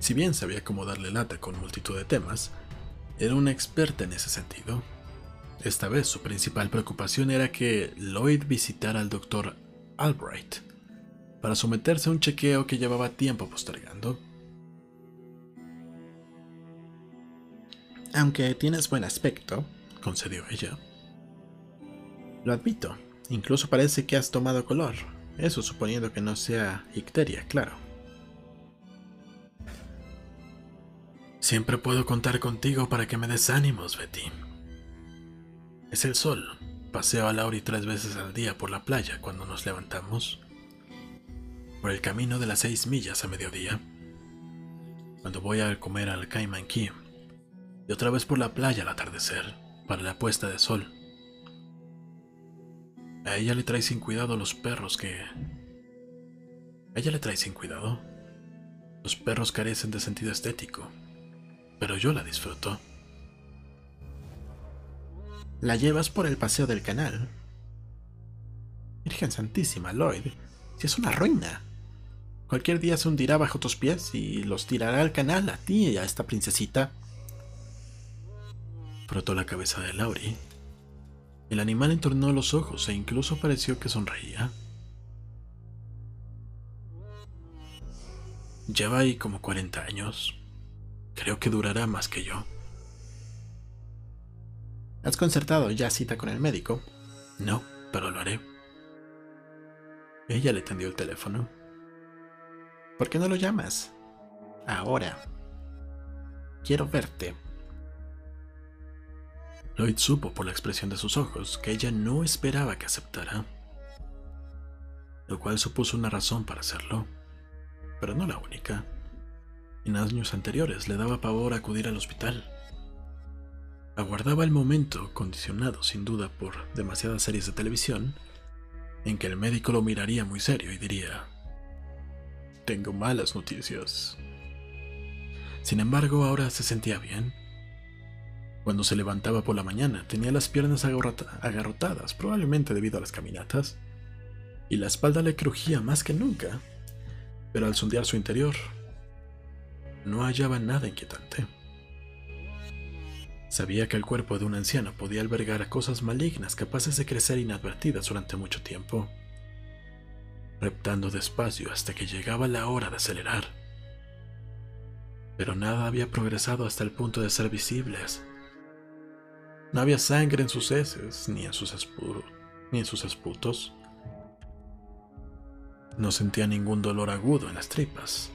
Si bien sabía cómo darle lata con multitud de temas, era una experta en ese sentido. Esta vez su principal preocupación era que Lloyd visitara al doctor Albright para someterse a un chequeo que llevaba tiempo postergando. Aunque tienes buen aspecto, concedió ella. Lo admito, incluso parece que has tomado color, eso suponiendo que no sea icteria, claro. Siempre puedo contar contigo para que me des ánimos, Betty. Es el sol, Paseo a Lauri tres veces al día por la playa cuando nos levantamos. Por el camino de las seis millas a mediodía. Cuando voy a comer al Cayman. Y otra vez por la playa al atardecer, para la puesta de sol. A ella le trae sin cuidado los perros que... A ella le trae sin cuidado. Los perros carecen de sentido estético, pero yo la disfruto. La llevas por el paseo del canal. Virgen Santísima, Lloyd, si es una ruina. Cualquier día se hundirá bajo tus pies y los tirará al canal a ti y a esta princesita. Frotó la cabeza de Laurie. El animal entornó los ojos e incluso pareció que sonreía. Lleva ahí como 40 años. Creo que durará más que yo. ¿Has concertado ya cita con el médico? No, pero lo haré. Ella le tendió el teléfono. ¿Por qué no lo llamas? Ahora. Quiero verte. Lloyd supo por la expresión de sus ojos que ella no esperaba que aceptara, lo cual supuso una razón para hacerlo, pero no la única. En años anteriores le daba pavor acudir al hospital aguardaba el momento, condicionado sin duda por demasiadas series de televisión, en que el médico lo miraría muy serio y diría, tengo malas noticias. Sin embargo, ahora se sentía bien. Cuando se levantaba por la mañana tenía las piernas agarrotadas, probablemente debido a las caminatas, y la espalda le crujía más que nunca, pero al sondear su interior, no hallaba nada inquietante. Sabía que el cuerpo de un anciano podía albergar cosas malignas capaces de crecer inadvertidas durante mucho tiempo, reptando despacio hasta que llegaba la hora de acelerar. Pero nada había progresado hasta el punto de ser visibles. No había sangre en sus heces, ni en sus, ni en sus esputos. No sentía ningún dolor agudo en las tripas.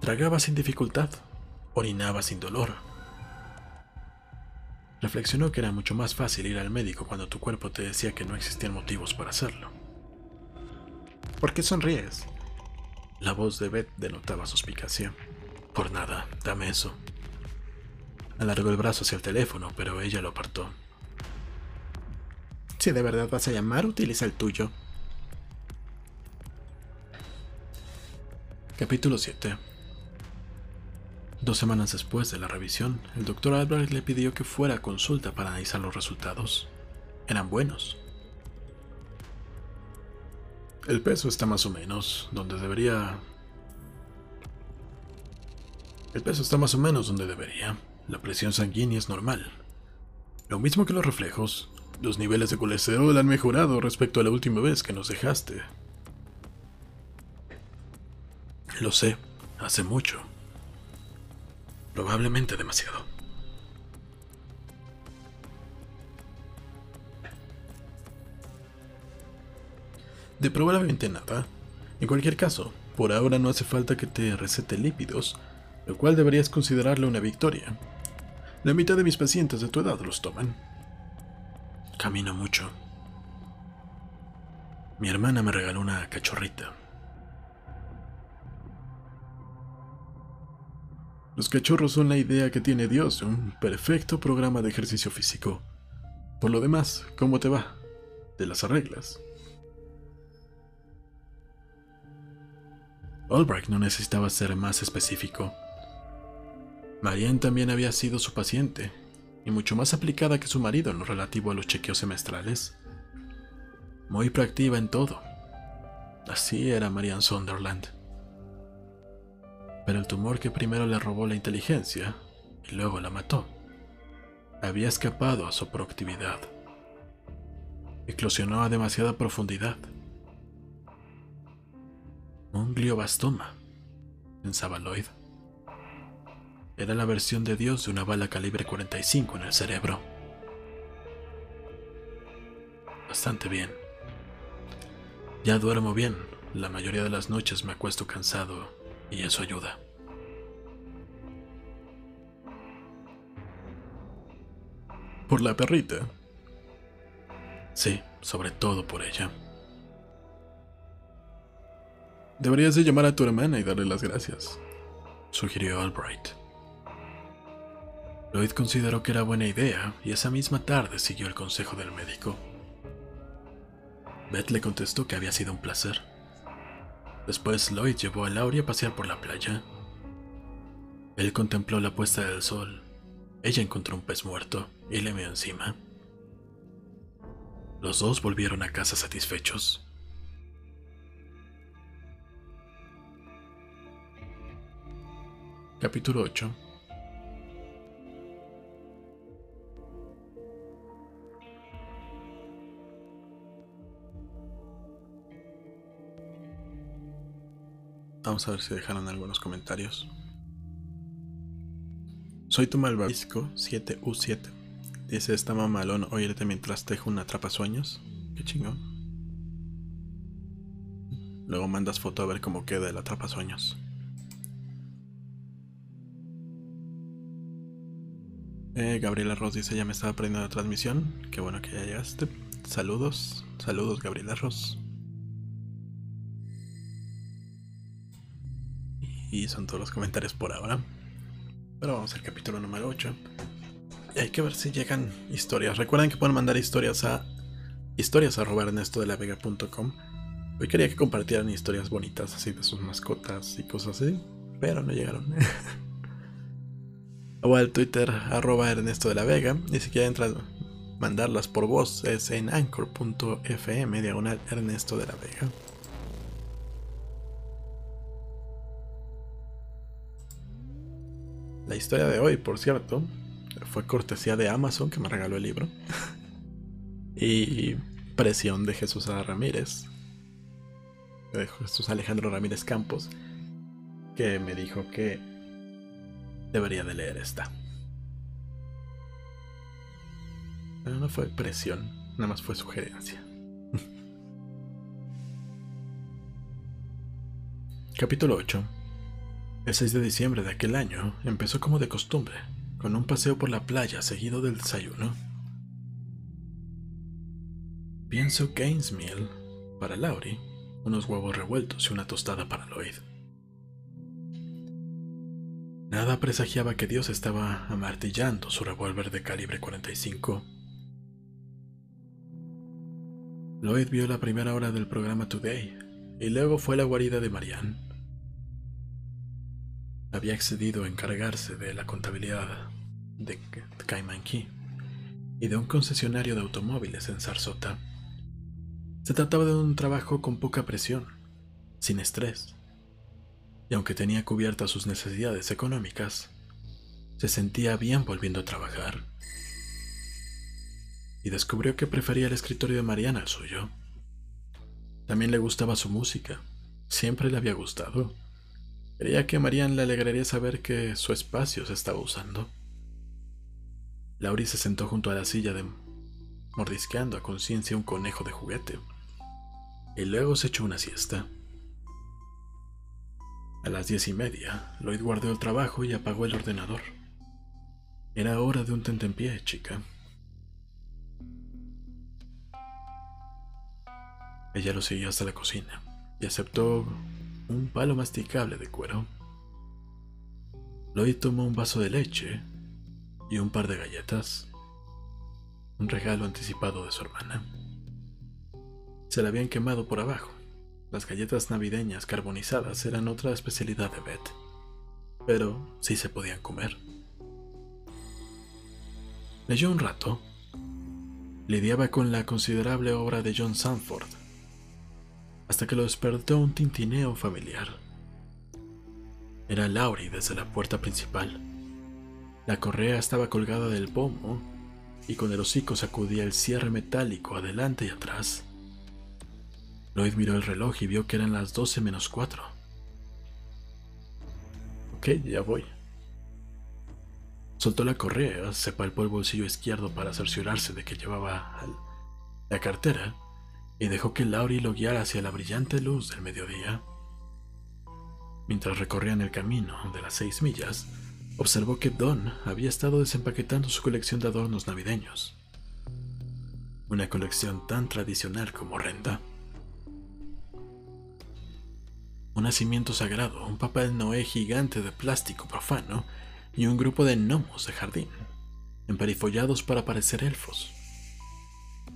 Tragaba sin dificultad, orinaba sin dolor Reflexionó que era mucho más fácil ir al médico cuando tu cuerpo te decía que no existían motivos para hacerlo. ¿Por qué sonríes? La voz de Beth denotaba suspicacia. Por nada, dame eso. Alargó el brazo hacia el teléfono, pero ella lo apartó. Si de verdad vas a llamar, utiliza el tuyo. Capítulo 7 Dos semanas después de la revisión, el doctor Albert le pidió que fuera a consulta para analizar los resultados. Eran buenos. El peso está más o menos donde debería... El peso está más o menos donde debería. La presión sanguínea es normal. Lo mismo que los reflejos. Los niveles de colesterol han mejorado respecto a la última vez que nos dejaste. Lo sé, hace mucho. Probablemente demasiado. De probablemente nada. En cualquier caso, por ahora no hace falta que te recete lípidos, lo cual deberías considerarlo una victoria. La mitad de mis pacientes de tu edad los toman. Camino mucho. Mi hermana me regaló una cachorrita. Los cachorros son la idea que tiene Dios un perfecto programa de ejercicio físico. Por lo demás, ¿cómo te va? ¿Te las arreglas? Albright no necesitaba ser más específico. Marianne también había sido su paciente, y mucho más aplicada que su marido en lo relativo a los chequeos semestrales. Muy proactiva en todo. Así era Marianne Sunderland pero el tumor que primero le robó la inteligencia y luego la mató, había escapado a su proactividad. Eclosionó a demasiada profundidad. Un gliobastoma, pensaba Lloyd. Era la versión de Dios de una bala calibre 45 en el cerebro. Bastante bien. Ya duermo bien. La mayoría de las noches me acuesto cansado y eso ayuda. ¿Por la perrita? Sí, sobre todo por ella. Deberías de llamar a tu hermana y darle las gracias, sugirió Albright. Lloyd consideró que era buena idea y esa misma tarde siguió el consejo del médico. Beth le contestó que había sido un placer. Después Lloyd llevó a Laurie a pasear por la playa. Él contempló la puesta del sol. Ella encontró un pez muerto y le meó encima. Los dos volvieron a casa satisfechos. Capítulo 8 Vamos a ver si dejaron algunos comentarios. Soy tu malvavisco 7U7. Dice esta mamalón oírte mientras tejo un atrapasueños. Qué chingón. Luego mandas foto a ver cómo queda el atrapasueños. Eh, Gabriela Ross dice ya me estaba aprendiendo la transmisión. Qué bueno que ya llegaste. Saludos, saludos Gabriela Ross. Y son todos los comentarios por ahora. Pero vamos al capítulo número 8. Y hay que ver si llegan historias. Recuerden que pueden mandar historias a historias Hoy quería que compartieran historias bonitas así de sus mascotas y cosas así, pero no llegaron. o al Twitter arroba Ernesto de la Vega. Y si quieren mandarlas por voz es en anchor.fm diagonal Ernesto de la Vega. La historia de hoy, por cierto, fue cortesía de Amazon que me regaló el libro. y presión de Jesús A. Ramírez. De Jesús Alejandro Ramírez Campos. Que me dijo que debería de leer esta. Pero no fue presión, nada más fue sugerencia. Capítulo 8 el 6 de diciembre de aquel año empezó como de costumbre, con un paseo por la playa seguido del desayuno. Pienso Gainesmill para Laurie, unos huevos revueltos y una tostada para Lloyd. Nada presagiaba que Dios estaba amartillando su revólver de calibre 45. Lloyd vio la primera hora del programa Today y luego fue a la guarida de Marianne había accedido a encargarse de la contabilidad de Cayman Key y de un concesionario de automóviles en Sarasota. Se trataba de un trabajo con poca presión, sin estrés, y aunque tenía cubiertas sus necesidades económicas, se sentía bien volviendo a trabajar. Y descubrió que prefería el escritorio de Mariana al suyo. También le gustaba su música, siempre le había gustado Creía que Marianne le alegraría saber que su espacio se estaba usando. Laurie se sentó junto a la silla de mordisqueando a conciencia un conejo de juguete. y luego se echó una siesta. A las diez y media, Lloyd guardó el trabajo y apagó el ordenador. Era hora de un tentempié, chica. Ella lo siguió hasta la cocina y aceptó un palo masticable de cuero. Lloyd tomó un vaso de leche y un par de galletas, un regalo anticipado de su hermana. Se la habían quemado por abajo. Las galletas navideñas carbonizadas eran otra especialidad de Beth, pero sí se podían comer. Leyó un rato. Lidiaba con la considerable obra de John Sanford, hasta que lo despertó un tintineo familiar. Era Laurie desde la puerta principal. La correa estaba colgada del pomo y con el hocico sacudía el cierre metálico adelante y atrás. Lloyd miró el reloj y vio que eran las 12 menos 4. Ok, ya voy. Soltó la correa, se palpó el bolsillo izquierdo para cerciorarse de que llevaba la cartera y dejó que Laurie lo guiara hacia la brillante luz del mediodía. Mientras recorrían el camino de las seis millas, observó que Don había estado desempaquetando su colección de adornos navideños. Una colección tan tradicional como renta. Un nacimiento sagrado, un papel Noé gigante de plástico profano y un grupo de gnomos de jardín, emperifollados para parecer elfos.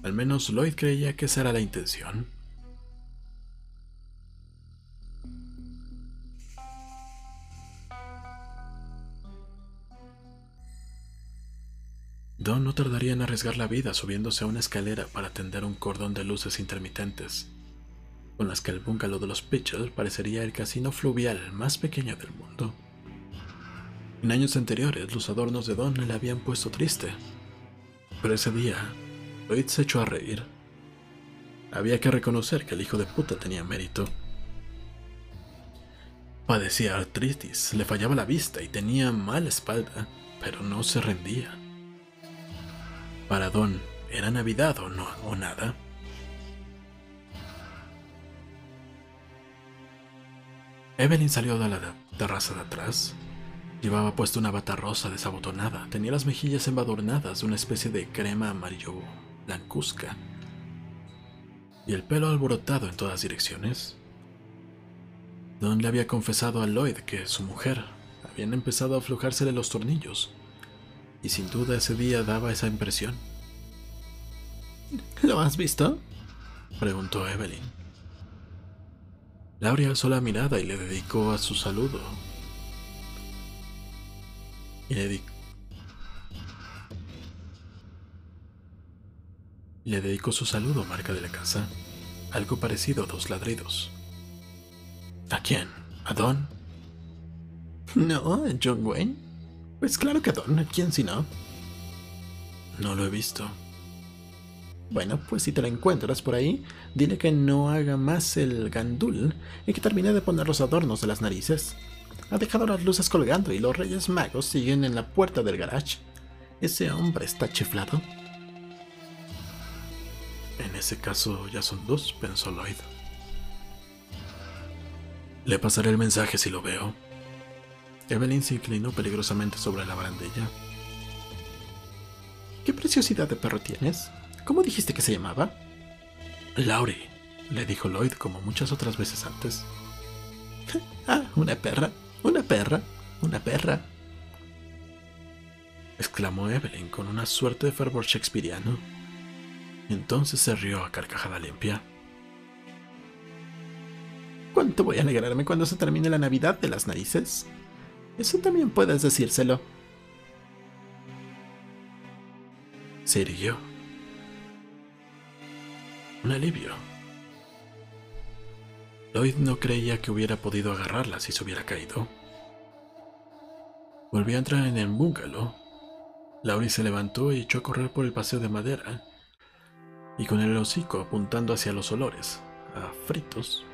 Al menos Lloyd creía que esa era la intención. Don no tardaría en arriesgar la vida subiéndose a una escalera para tender un cordón de luces intermitentes, con las que el bungalow de los Pitchers parecería el casino fluvial más pequeño del mundo. En años anteriores, los adornos de Don le habían puesto triste, pero ese día Se echó a reír. Había que reconocer que el hijo de puta tenía mérito. Padecía artritis, le fallaba la vista y tenía mala espalda, pero no se rendía. Para Don, ¿era Navidad o no o nada? Evelyn salió de la terraza de atrás. Llevaba puesta una bata rosa desabotonada, tenía las mejillas embadurnadas de una especie de crema amarillo blancuzca y el pelo alborotado en todas direcciones. Don le había confesado a Lloyd que su mujer habían empezado a aflojársele los tornillos, y sin duda ese día daba esa impresión. ¿Lo has visto? preguntó Evelyn. Laurie alzó la mirada y le dedicó a su saludo. Y le, Le dedicó su saludo marca de la casa, algo parecido a dos ladridos. ¿A quién? ¿A Don? No, a John Wayne. Pues claro que a Don, ¿a quién si no? No lo he visto. Bueno, pues si te lo encuentras por ahí, dile que no haga más el gandul y que termine de poner los adornos de las narices. Ha dejado las luces colgando y los Reyes Magos siguen en la puerta del garage. Ese hombre está chiflado. En ese caso ya son dos, pensó Lloyd. Le pasaré el mensaje si lo veo. Evelyn se inclinó peligrosamente sobre la barandilla. ¿Qué preciosidad de perro tienes? ¿Cómo dijiste que se llamaba? Laurie, le dijo Lloyd como muchas otras veces antes. ah, una perra, una perra, una perra. exclamó Evelyn con una suerte de fervor shakespeariano. Entonces se rió a carcajada limpia. ¿Cuánto voy a alegrarme cuando se termine la Navidad de las narices? Eso también puedes decírselo. Se irguió. Un alivio. Lloyd no creía que hubiera podido agarrarla si se hubiera caído. Volvió a entrar en el bungalow. Laurie se levantó y echó a correr por el paseo de madera y con el hocico apuntando hacia los olores, a fritos.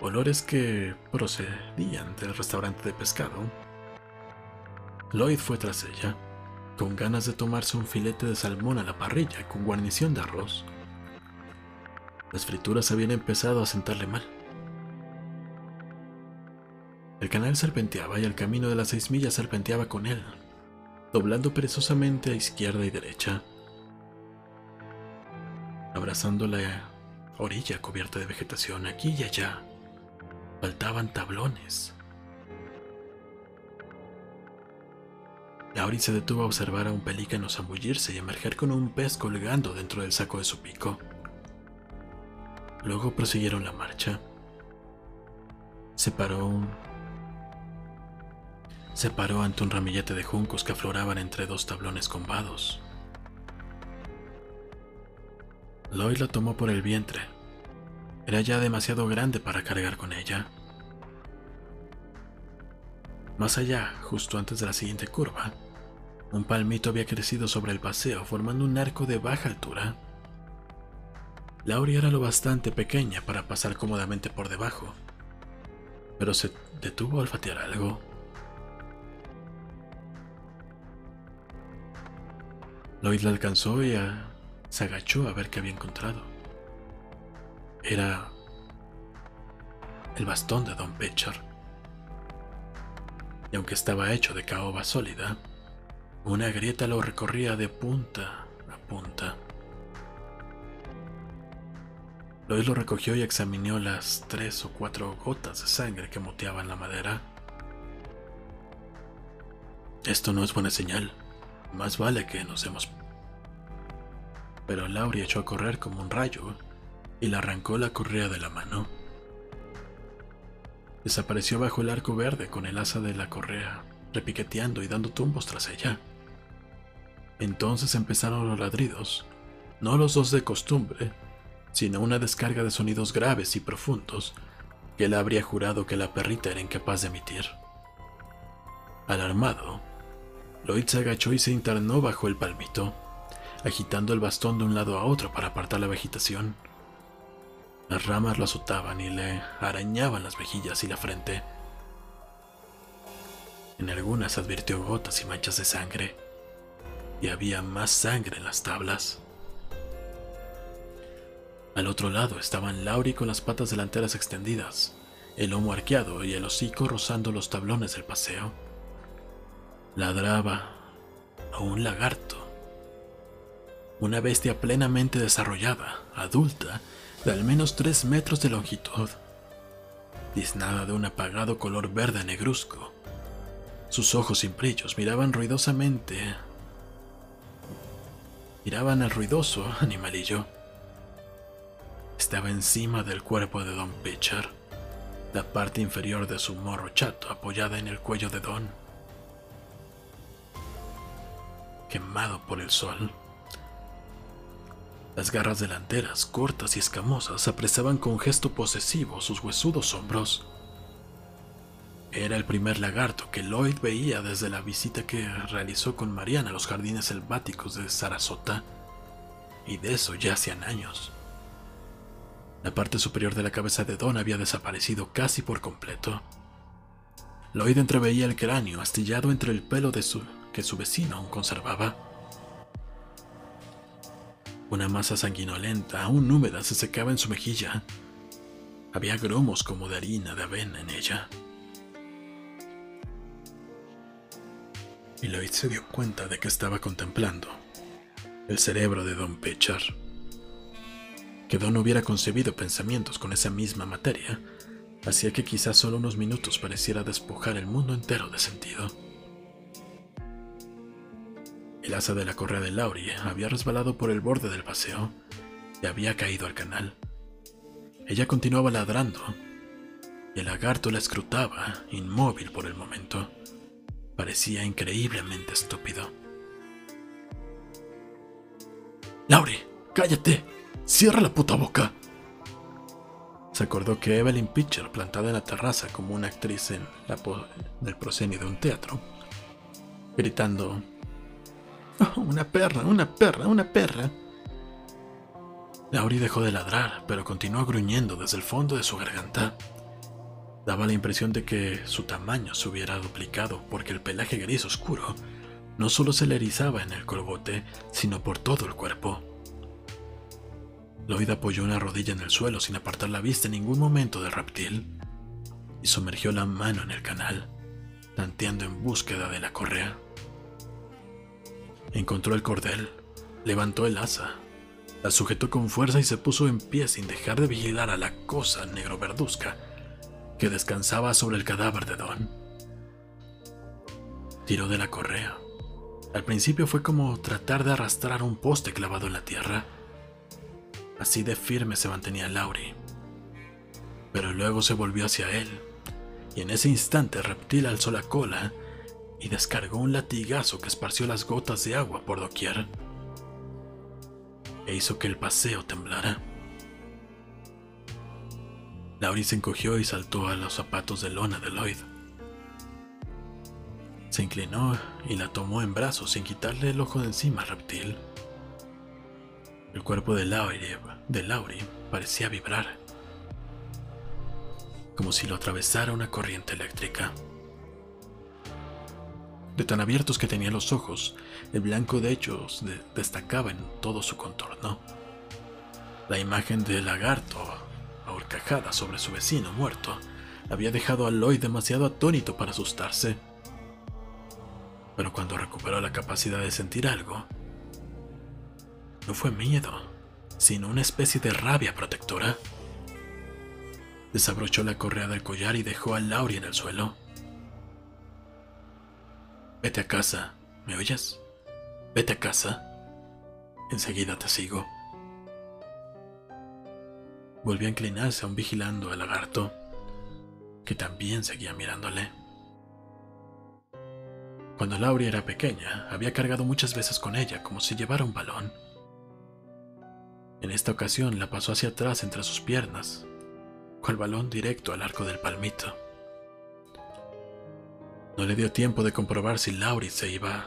Olores que procedían del restaurante de pescado. Lloyd fue tras ella, con ganas de tomarse un filete de salmón a la parrilla con guarnición de arroz, Las frituras habían empezado a sentarle mal. El canal serpenteaba y el camino de las seis millas serpenteaba con él, doblando perezosamente a izquierda y derecha, abrazando la orilla cubierta de vegetación aquí y allá. Faltaban tablones. Lauri se detuvo a observar a un pelícano zambullirse y emerger con un pez colgando dentro del saco de su pico. Luego prosiguieron la marcha. Se paró un... Se paró ante un ramillete de juncos que afloraban entre dos tablones combados. Lloyd la tomó por el vientre. Era ya demasiado grande para cargar con ella. Más allá, justo antes de la siguiente curva, un palmito había crecido sobre el paseo formando un arco de baja altura. Laurie era lo bastante pequeña para pasar cómodamente por debajo, pero se detuvo al olfatear algo. Lloyd la alcanzó y se agachó a ver qué había encontrado. Era el bastón de Don Pitcher. Y aunque estaba hecho de caoba sólida, una grieta lo recorría de punta a punta. Lois lo recogió y examinó las tres o cuatro gotas de sangre que moteaban la madera. Esto no es buena señal. Más vale que nos hemos... Pero Laurie echó a correr como un rayo y le arrancó la correa de la mano. Desapareció bajo el arco verde con el asa de la correa, repiqueteando y dando tumbos tras ella. Entonces empezaron los ladridos, no los dos de costumbre, sino una descarga de sonidos graves y profundos que él habría jurado que la perrita era incapaz de emitir. Alarmado, Lloyd se agachó y se internó bajo el palmito, agitando el bastón de un lado a otro para apartar la vegetación. Las ramas lo azotaban y le arañaban las mejillas y la frente. En algunas advirtió gotas y manchas de sangre, y había más sangre en las tablas. Al otro lado estaban Laurie con las patas delanteras extendidas, el lomo arqueado y el hocico rozando los tablones del paseo. Ladraba a un lagarto. Una bestia plenamente desarrollada, adulta, de al menos tres metros de longitud, tiznada de un apagado color verde negruzco. Sus ojos sin brillos miraban ruidosamente. Miraban al ruidoso animalillo estaba encima del cuerpo de Don Pitcher, la parte inferior de su morro chato apoyada en el cuello de Don. Quemado por el sol. Las garras delanteras, cortas y escamosas, apresaban con gesto posesivo sus huesudos hombros. Era el primer lagarto que Lloyd veía desde la visita que realizó con Mariana a los jardines selváticos de Sarasota, y de eso ya hacían años. La parte superior de la cabeza de Don había desaparecido casi por completo. Lloyd entreveía el cráneo astillado entre el pelo de su, que su vecino aún conservaba. Una masa sanguinolenta, aún húmeda, se secaba en su mejilla. Había grumos como de harina de avena en ella. Y Lloyd se dio cuenta de que estaba contemplando el cerebro de Don Pitcher que Don hubiera concebido pensamientos con esa misma materia, hacía que quizás solo unos minutos pareciera despojar el mundo entero de sentido. El asa de la correa de Laurie había resbalado por el borde del paseo y había caído al canal. Ella continuaba ladrando y el lagarto la escrutaba, inmóvil por el momento. Parecía increíblemente estúpido. Laurie, cállate, ¡Cierra la puta boca! Se acordó que Evelyn Pitcher, plantada en la terraza como una actriz en la del proscenio de un teatro, gritando: ¡Una perra, una perra, una perra! Laurie dejó de ladrar, pero continuó gruñendo desde el fondo de su garganta. Daba la impresión de que su tamaño se hubiera duplicado porque el pelaje gris oscuro no solo se le erizaba en el colgote, sino por todo el cuerpo. Lloyd apoyó una rodilla en el suelo sin apartar la vista en ningún momento del reptil y sumergió la mano en el canal, tanteando en búsqueda de la correa. Encontró el cordel, levantó el asa, la sujetó con fuerza y se puso en pie sin dejar de vigilar a la cosa negro verduzca que descansaba sobre el cadáver de Don. Tiró de la correa. Al principio fue como tratar de arrastrar un poste clavado en la tierra. Así de firme se mantenía Laurie. Pero luego se volvió hacia él, y en ese instante el reptil alzó la cola y descargó un latigazo que esparció las gotas de agua por doquier e hizo que el paseo temblara. Laurie se encogió y saltó a los zapatos de lona de Lloyd. Se inclinó y la tomó en brazos sin quitarle el ojo de encima al reptil. El cuerpo de Laurie, de Laurie parecía vibrar, como si lo atravesara una corriente eléctrica. De tan abiertos que tenía los ojos, el blanco de ellos destacaba en todo su contorno. La imagen del lagarto, ahorcajada sobre su vecino muerto, había dejado a Lloyd demasiado atónito para asustarse. Pero cuando recuperó la capacidad de sentir algo, no fue miedo, sino una especie de rabia protectora. Desabrochó la correa del collar y dejó a Laurie en el suelo. Vete a casa, ¿me oyes? Vete a casa. Enseguida te sigo. Volvió a inclinarse aún vigilando al lagarto, que también seguía mirándole. Cuando Laurie era pequeña, había cargado muchas veces con ella como si llevara un balón. En esta ocasión la pasó hacia atrás entre sus piernas, con el balón directo al arco del palmito. No le dio tiempo de comprobar si Laurie se iba.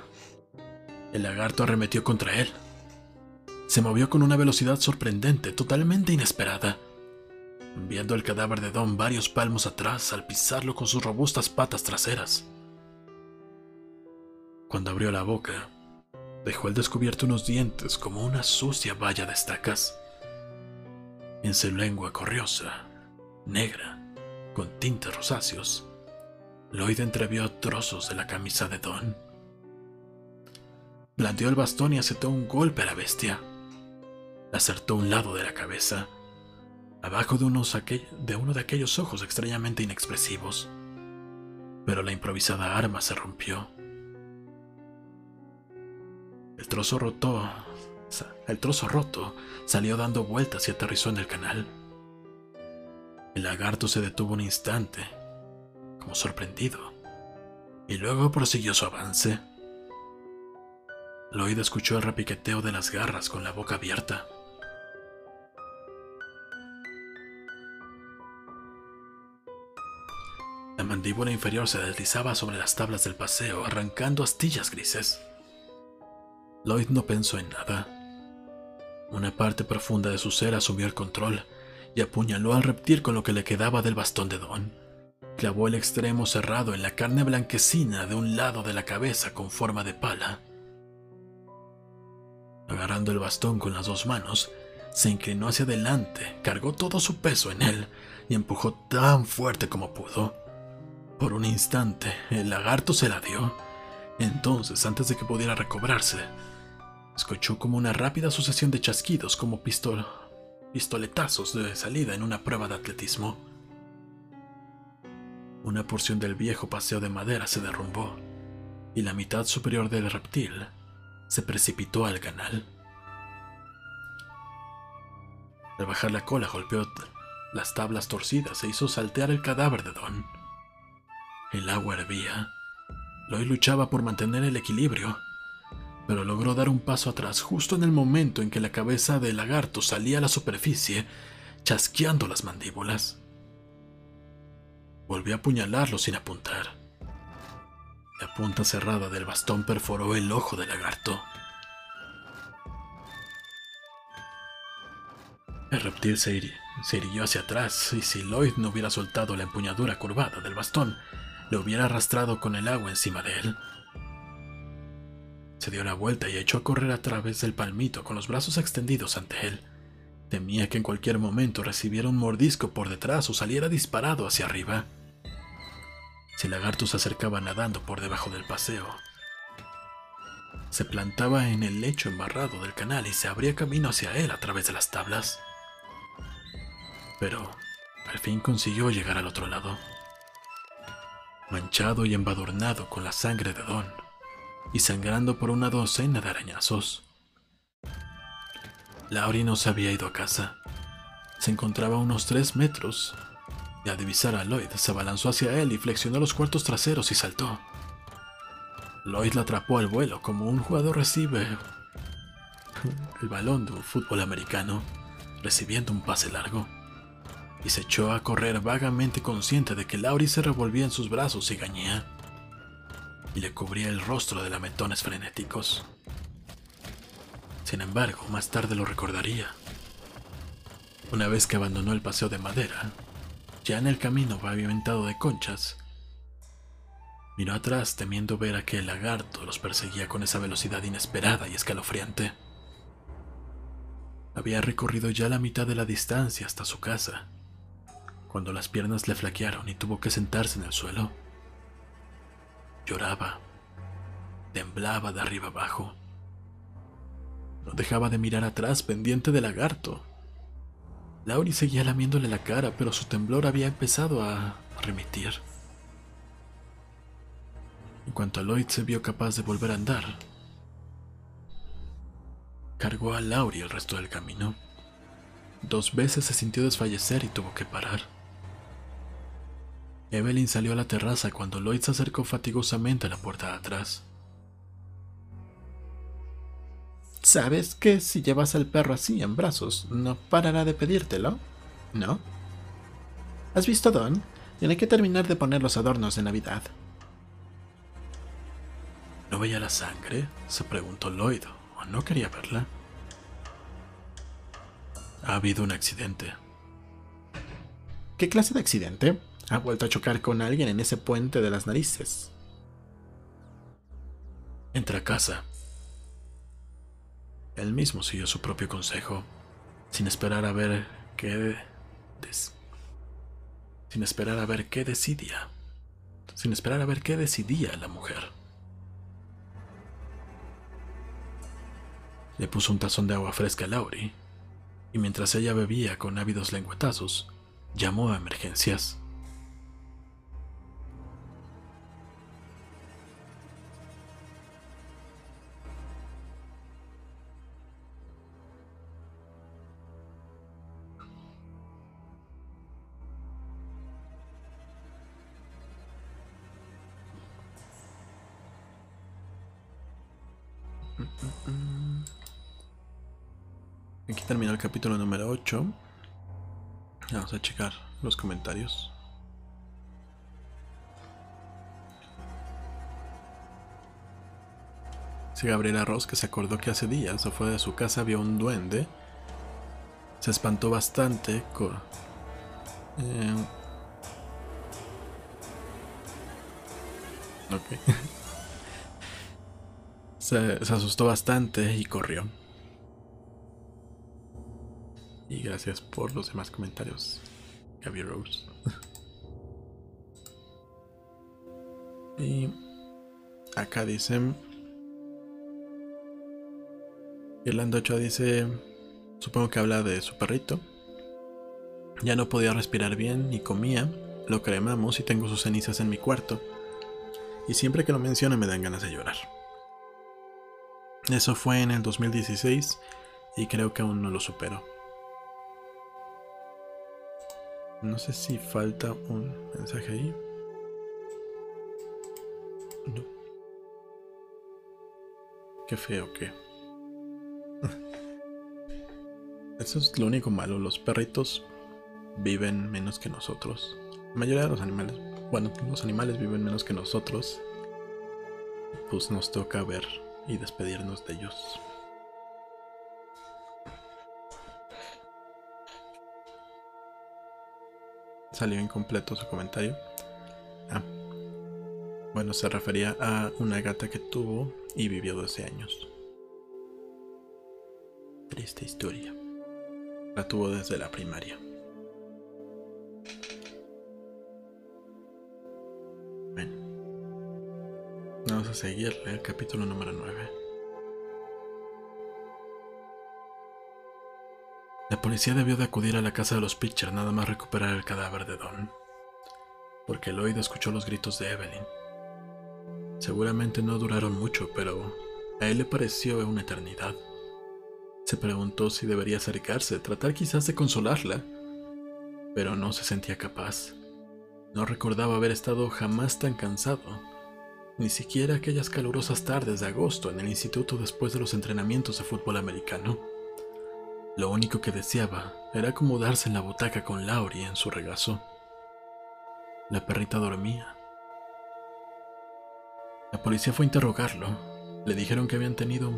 El lagarto arremetió contra él. Se movió con una velocidad sorprendente, totalmente inesperada, enviando el cadáver de Don varios palmos atrás al pisarlo con sus robustas patas traseras. Cuando abrió la boca, dejó al descubierto unos dientes como una sucia valla de estacas. En su lengua corriosa, negra, con tintes rosáceos, Lloyd entrevió trozos de la camisa de Don. Blandió el bastón y aceptó un golpe a la bestia. Le acertó un lado de la cabeza, abajo de, de uno de aquellos ojos extrañamente inexpresivos. Pero la improvisada arma se rompió. El trozo roto, el trozo roto salió dando vueltas y aterrizó en el canal. El lagarto se detuvo un instante sorprendido, y luego prosiguió su avance. Lloyd escuchó el repiqueteo de las garras con la boca abierta. La mandíbula inferior se deslizaba sobre las tablas del paseo, arrancando astillas grises. Lloyd no pensó en nada. Una parte profunda de su ser asumió el control y apuñaló al reptil con lo que le quedaba del bastón de Don clavó el extremo cerrado en la carne blanquecina de un lado de la cabeza con forma de pala. Agarrando el bastón con las dos manos, se inclinó hacia adelante, cargó todo su peso en él y empujó tan fuerte como pudo. Por un instante, el lagarto se la dio. Entonces, antes de que pudiera recobrarse, escuchó como una rápida sucesión de chasquidos como pistoletazos de salida en una prueba de atletismo. Una porción del viejo paseo de madera se derrumbó y la mitad superior del reptil se precipitó al canal. Al bajar la cola golpeó las tablas torcidas e hizo saltear el cadáver de Don. El agua hervía. Lloyd luchaba por mantener el equilibrio, pero logró dar un paso atrás justo en el momento en que la cabeza del lagarto salía a la superficie, chasqueando las mandíbulas. Volvió a apuñalarlo sin apuntar. La punta cerrada del bastón perforó el ojo del lagarto. El reptil se, irguió hacia atrás y si Lloyd no hubiera soltado la empuñadura curvada del bastón, le hubiera arrastrado con el agua encima de él. Se dio la vuelta y echó a correr a través del palmito con los brazos extendidos ante él, Temía que en cualquier momento recibiera un mordisco por detrás o saliera disparado hacia arriba. Si el lagarto se acercaba nadando por debajo del paseo, se plantaba en el lecho embarrado del canal y se abría camino hacia él a través de las tablas. Pero al fin consiguió llegar al otro lado, manchado y embadurnado con la sangre de Don, y sangrando por una docena de arañazos. Laurie no se había ido a casa. Se encontraba a unos tres metros, al divisar a Lloyd se abalanzó hacia él y flexionó los cuartos traseros y saltó. Lloyd la atrapó al vuelo como un jugador recibe el balón de un fútbol americano, recibiendo un pase largo, y se echó a correr vagamente consciente de que Laurie se revolvía en sus brazos y gañía, y le cubría el rostro de lametones frenéticos. Sin embargo, más tarde lo recordaría. Una vez que abandonó el paseo de madera, ya en el camino pavimentado de conchas, Miró atrás temiendo ver a que el lagarto los perseguía con esa velocidad inesperada y escalofriante. Había recorrido ya la mitad de la distancia hasta su casa, cuando las piernas le flaquearon y tuvo que sentarse en el suelo. Lloraba, temblaba de arriba abajo. No dejaba de mirar atrás pendiente del lagarto. Laurie seguía lamiéndole la cara, pero su temblor había empezado a remitir. En cuanto Lloyd se vio capaz de volver a andar, cargó a Laurie el resto del camino. Dos veces se sintió desfallecer y tuvo que parar. Evelyn salió a la terraza cuando Lloyd se acercó fatigosamente a la puerta de atrás. ¿Sabes que si llevas al perro así en brazos, no parará de pedírtelo? ¿No? ¿Has visto Don? Tiene que terminar de poner los adornos de Navidad. ¿No veía la sangre? se preguntó Lloyd, o no quería verla. Ha habido un accidente. ¿Qué clase de accidente? Ha vuelto a chocar con alguien en ese puente de las narices. Entra a casa. Él mismo siguió su propio consejo, sin esperar a ver qué... sin esperar a ver qué decidía. Sin esperar a ver qué decidía la mujer. Le puso un tazón de agua fresca a Laurie, y mientras ella bebía con ávidos lengüetazos, llamó a emergencias. Aquí termina el capítulo número 8. Vamos a checar los comentarios. Si Gabriela Ross, que se acordó que hace días afuera de su casa había un duende, se espantó bastante. Eh, ok. se, asustó bastante y corrió. Y gracias por los demás comentarios, Gaby Rose. y acá dicen. Irlanda 8 dice. Supongo que habla de su perrito. Ya no podía respirar bien ni comía. Lo cremamos y tengo sus cenizas en mi cuarto. Y siempre que lo menciona me dan ganas de llorar. Eso fue en el 2016 y creo que aún no lo supero. No sé si falta un mensaje ahí. No. Qué feo que. Eso es lo único malo. Los perritos viven menos que nosotros. La mayoría de los animales. Bueno, los animales viven menos que nosotros. Pues nos toca ver y despedirnos de ellos. Salió incompleto su comentario. Ah. Bueno, se refería a una gata que tuvo y vivió 12 años. Triste historia. La tuvo desde la primaria. A seguirle el capítulo número 9. La policía debió de acudir a la casa de los Pitcher nada más recuperar el cadáver de Don, porque Lloyd escuchó los gritos de Evelyn. Seguramente no duraron mucho, pero a él le pareció una eternidad. Se preguntó si debería acercarse, tratar quizás de consolarla, pero no se sentía capaz. No recordaba haber estado jamás tan cansado, ni siquiera aquellas calurosas tardes de agosto en el instituto después de los entrenamientos de fútbol americano. Lo único que deseaba era acomodarse en la butaca con Laurie en su regazo. La perrita dormía. La policía fue a interrogarlo. Le dijeron que habían tenido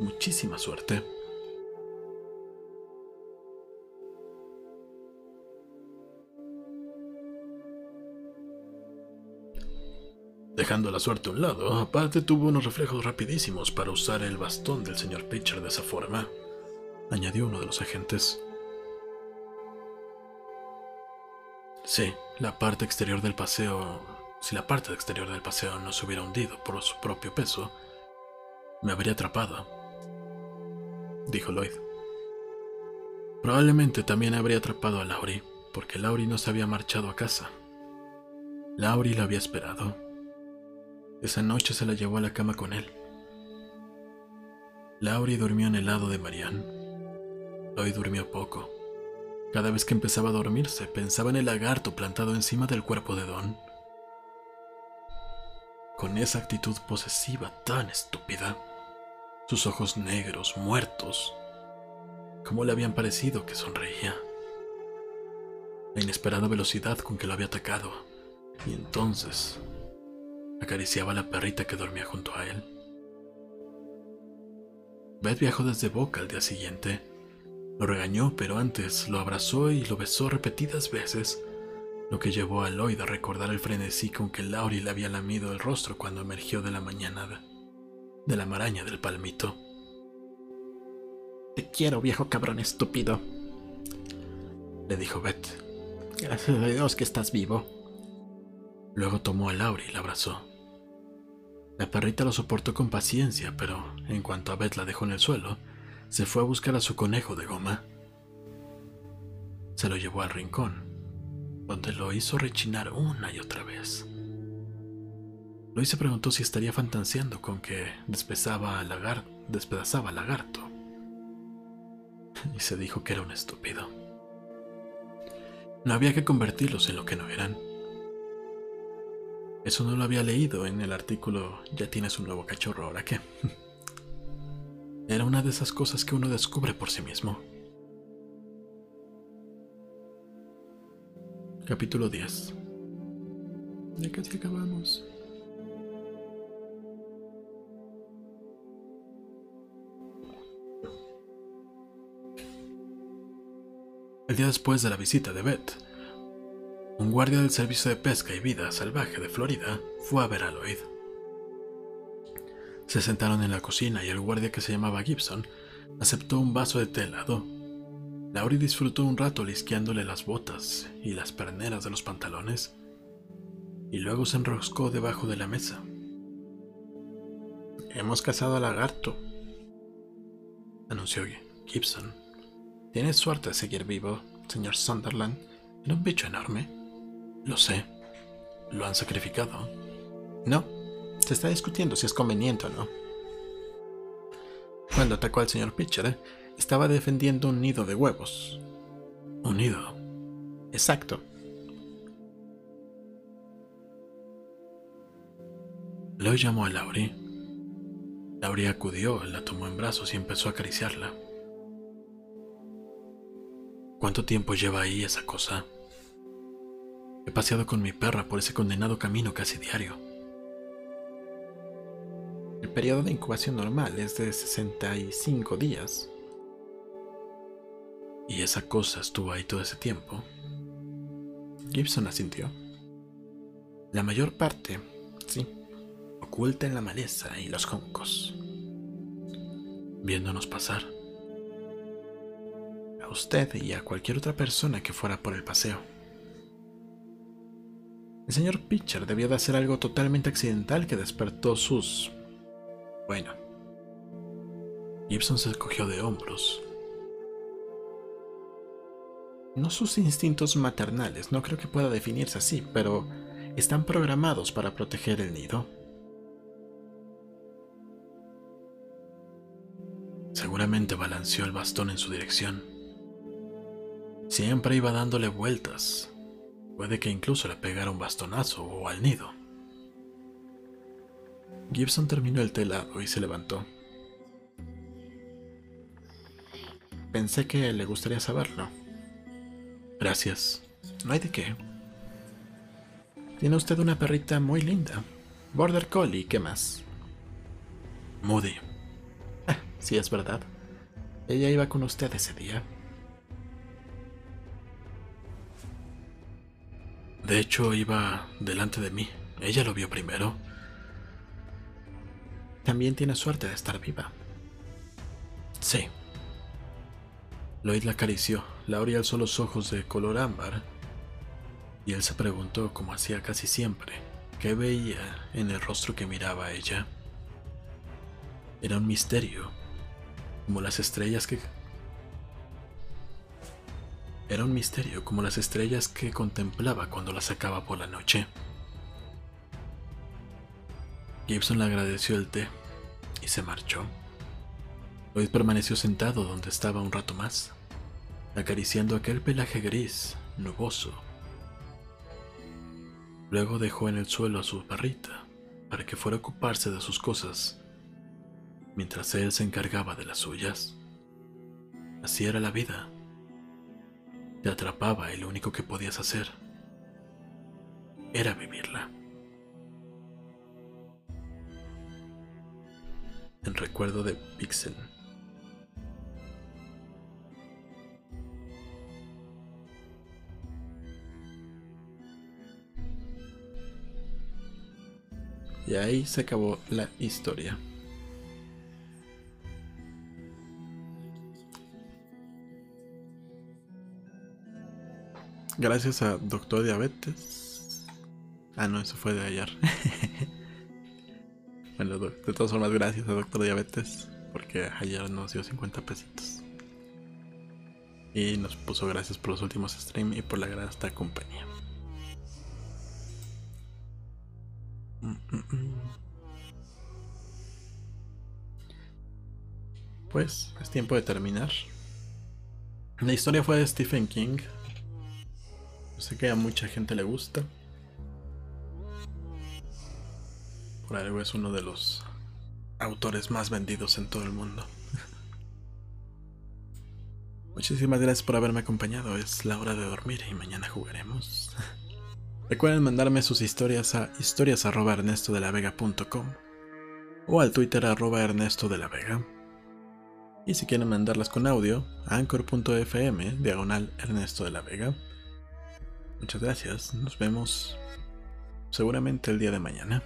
muchísima suerte. Dejando la suerte a un lado, aparte tuvo unos reflejos rapidísimos para usar el bastón del señor Pitcher de esa forma añadió uno de los agentes. Sí, la parte exterior del paseo... Si la parte exterior del paseo no se hubiera hundido por su propio peso, me habría atrapado, dijo Lloyd. Probablemente también habría atrapado a Laurie, porque Laurie no se había marchado a casa. Laurie la había esperado. Esa noche se la llevó a la cama con él. Laurie durmió en el lado de Marianne. Hoy durmió poco. Cada vez que empezaba a dormirse, pensaba en el lagarto plantado encima del cuerpo de Don. Con esa actitud posesiva tan estúpida, sus ojos negros, muertos, ¿cómo le habían parecido que sonreía? La inesperada velocidad con que lo había atacado, y entonces acariciaba a la perrita que dormía junto a él. Beth viajó desde Boca al día siguiente lo regañó, pero antes lo abrazó y lo besó repetidas veces, lo que llevó a Lloyd a recordar el frenesí con que Laurie le había lamido el rostro cuando emergió de la mañana de la maraña del palmito. Te quiero, viejo cabrón estúpido, le dijo Beth. Gracias a Dios que estás vivo. Luego tomó a Laurie y la abrazó. La perrita lo soportó con paciencia, pero en cuanto a Beth la dejó en el suelo, se fue a buscar a su conejo de goma. Se lo llevó al rincón, donde lo hizo rechinar una y otra vez. Luis se preguntó si estaría fantaseando con que despedazaba al, lagar despedazaba al lagarto. Y se dijo que era un estúpido. No había que convertirlos en lo que no eran. Eso no lo había leído en el artículo Ya tienes un nuevo cachorro, ¿ahora qué? Era una de esas cosas que uno descubre por sí mismo. Capítulo 10 Ya casi acabamos. El día después de la visita de Beth, un guardia del Servicio de Pesca y Vida Salvaje de Florida fue a ver a Lloyd. Se sentaron en la cocina y el guardia que se llamaba Gibson aceptó un vaso de té helado. Laurie disfrutó un rato lisqueándole las botas y las perneras de los pantalones y luego se enroscó debajo de la mesa. Hemos cazado al lagarto, anunció Gibson. Tienes suerte de seguir vivo, señor Sunderland. Era un bicho enorme. Lo sé. ¿Lo han sacrificado? No, se está discutiendo si es conveniente o no. Cuando atacó al señor Pitcher, estaba defendiendo un nido de huevos. ¿Un nido? Exacto. Lo llamó a Laurie. Laurie acudió, la tomó en brazos y empezó a acariciarla. ¿Cuánto tiempo lleva ahí esa cosa? He paseado con mi perra por ese condenado camino casi diario. El periodo de incubación normal es de 65 días. ¿Y esa cosa estuvo ahí todo ese tiempo? Gibson asintió. La mayor parte, sí, oculta en la maleza y los juncos. Viéndonos pasar. a usted y a cualquier otra persona que fuera por el paseo. El señor Pitcher debió de hacer algo totalmente accidental que despertó sus... Bueno. Gibson se cogió de hombros. No sus instintos maternales, no creo que pueda definirse así, pero están programados para proteger el nido. Seguramente balanceó el bastón en su dirección. Siempre iba dándole vueltas. Puede que incluso le pegara un bastonazo o al nido. Gibson terminó el telado y se levantó. Pensé que le gustaría saberlo. Gracias. No hay de qué. Tiene usted una perrita muy linda. Border Collie, ¿qué más? Moody. Ah, sí, es verdad. Ella iba con usted ese día. De hecho, iba delante de mí. Ella lo vio primero. También tiene suerte de estar viva. Sí. Lloyd la acarició. Laurie alzó los ojos de color ámbar y él se preguntó, como hacía casi siempre, qué veía en el rostro que miraba a ella. Era un misterio, como las estrellas que... Era un misterio como las estrellas que contemplaba cuando las sacaba por la noche. Gibson le agradeció el té y se marchó. Lloyd permaneció sentado donde estaba un rato más, acariciando aquel pelaje gris, nuboso. Luego dejó en el suelo a su perrita para que fuera a ocuparse de sus cosas, mientras él se encargaba de las suyas. Así era la vida. Te atrapaba y lo único que podías hacer era vivirla. En recuerdo de Pixel. Y ahí se acabó la historia. Gracias a Doctor Diabetes. Ah, no, eso fue de ayer. bueno, de todas formas, gracias a Doctor Diabetes. Porque ayer nos dio 50 pesitos. Y nos puso gracias por los últimos streams y por la gran compañía. Pues es tiempo de terminar. La historia fue de Stephen King. Sé que a mucha gente le gusta. Por algo es uno de los autores más vendidos en todo el mundo. Muchísimas gracias por haberme acompañado. Es la hora de dormir y mañana jugaremos. Recuerden mandarme sus historias a historias.ernestodelavega.com o al Twitter arroba Ernesto. Y si quieren mandarlas con audio, anchor.fm, diagonal Ernesto. Muchas gracias, nos vemos seguramente el día de mañana.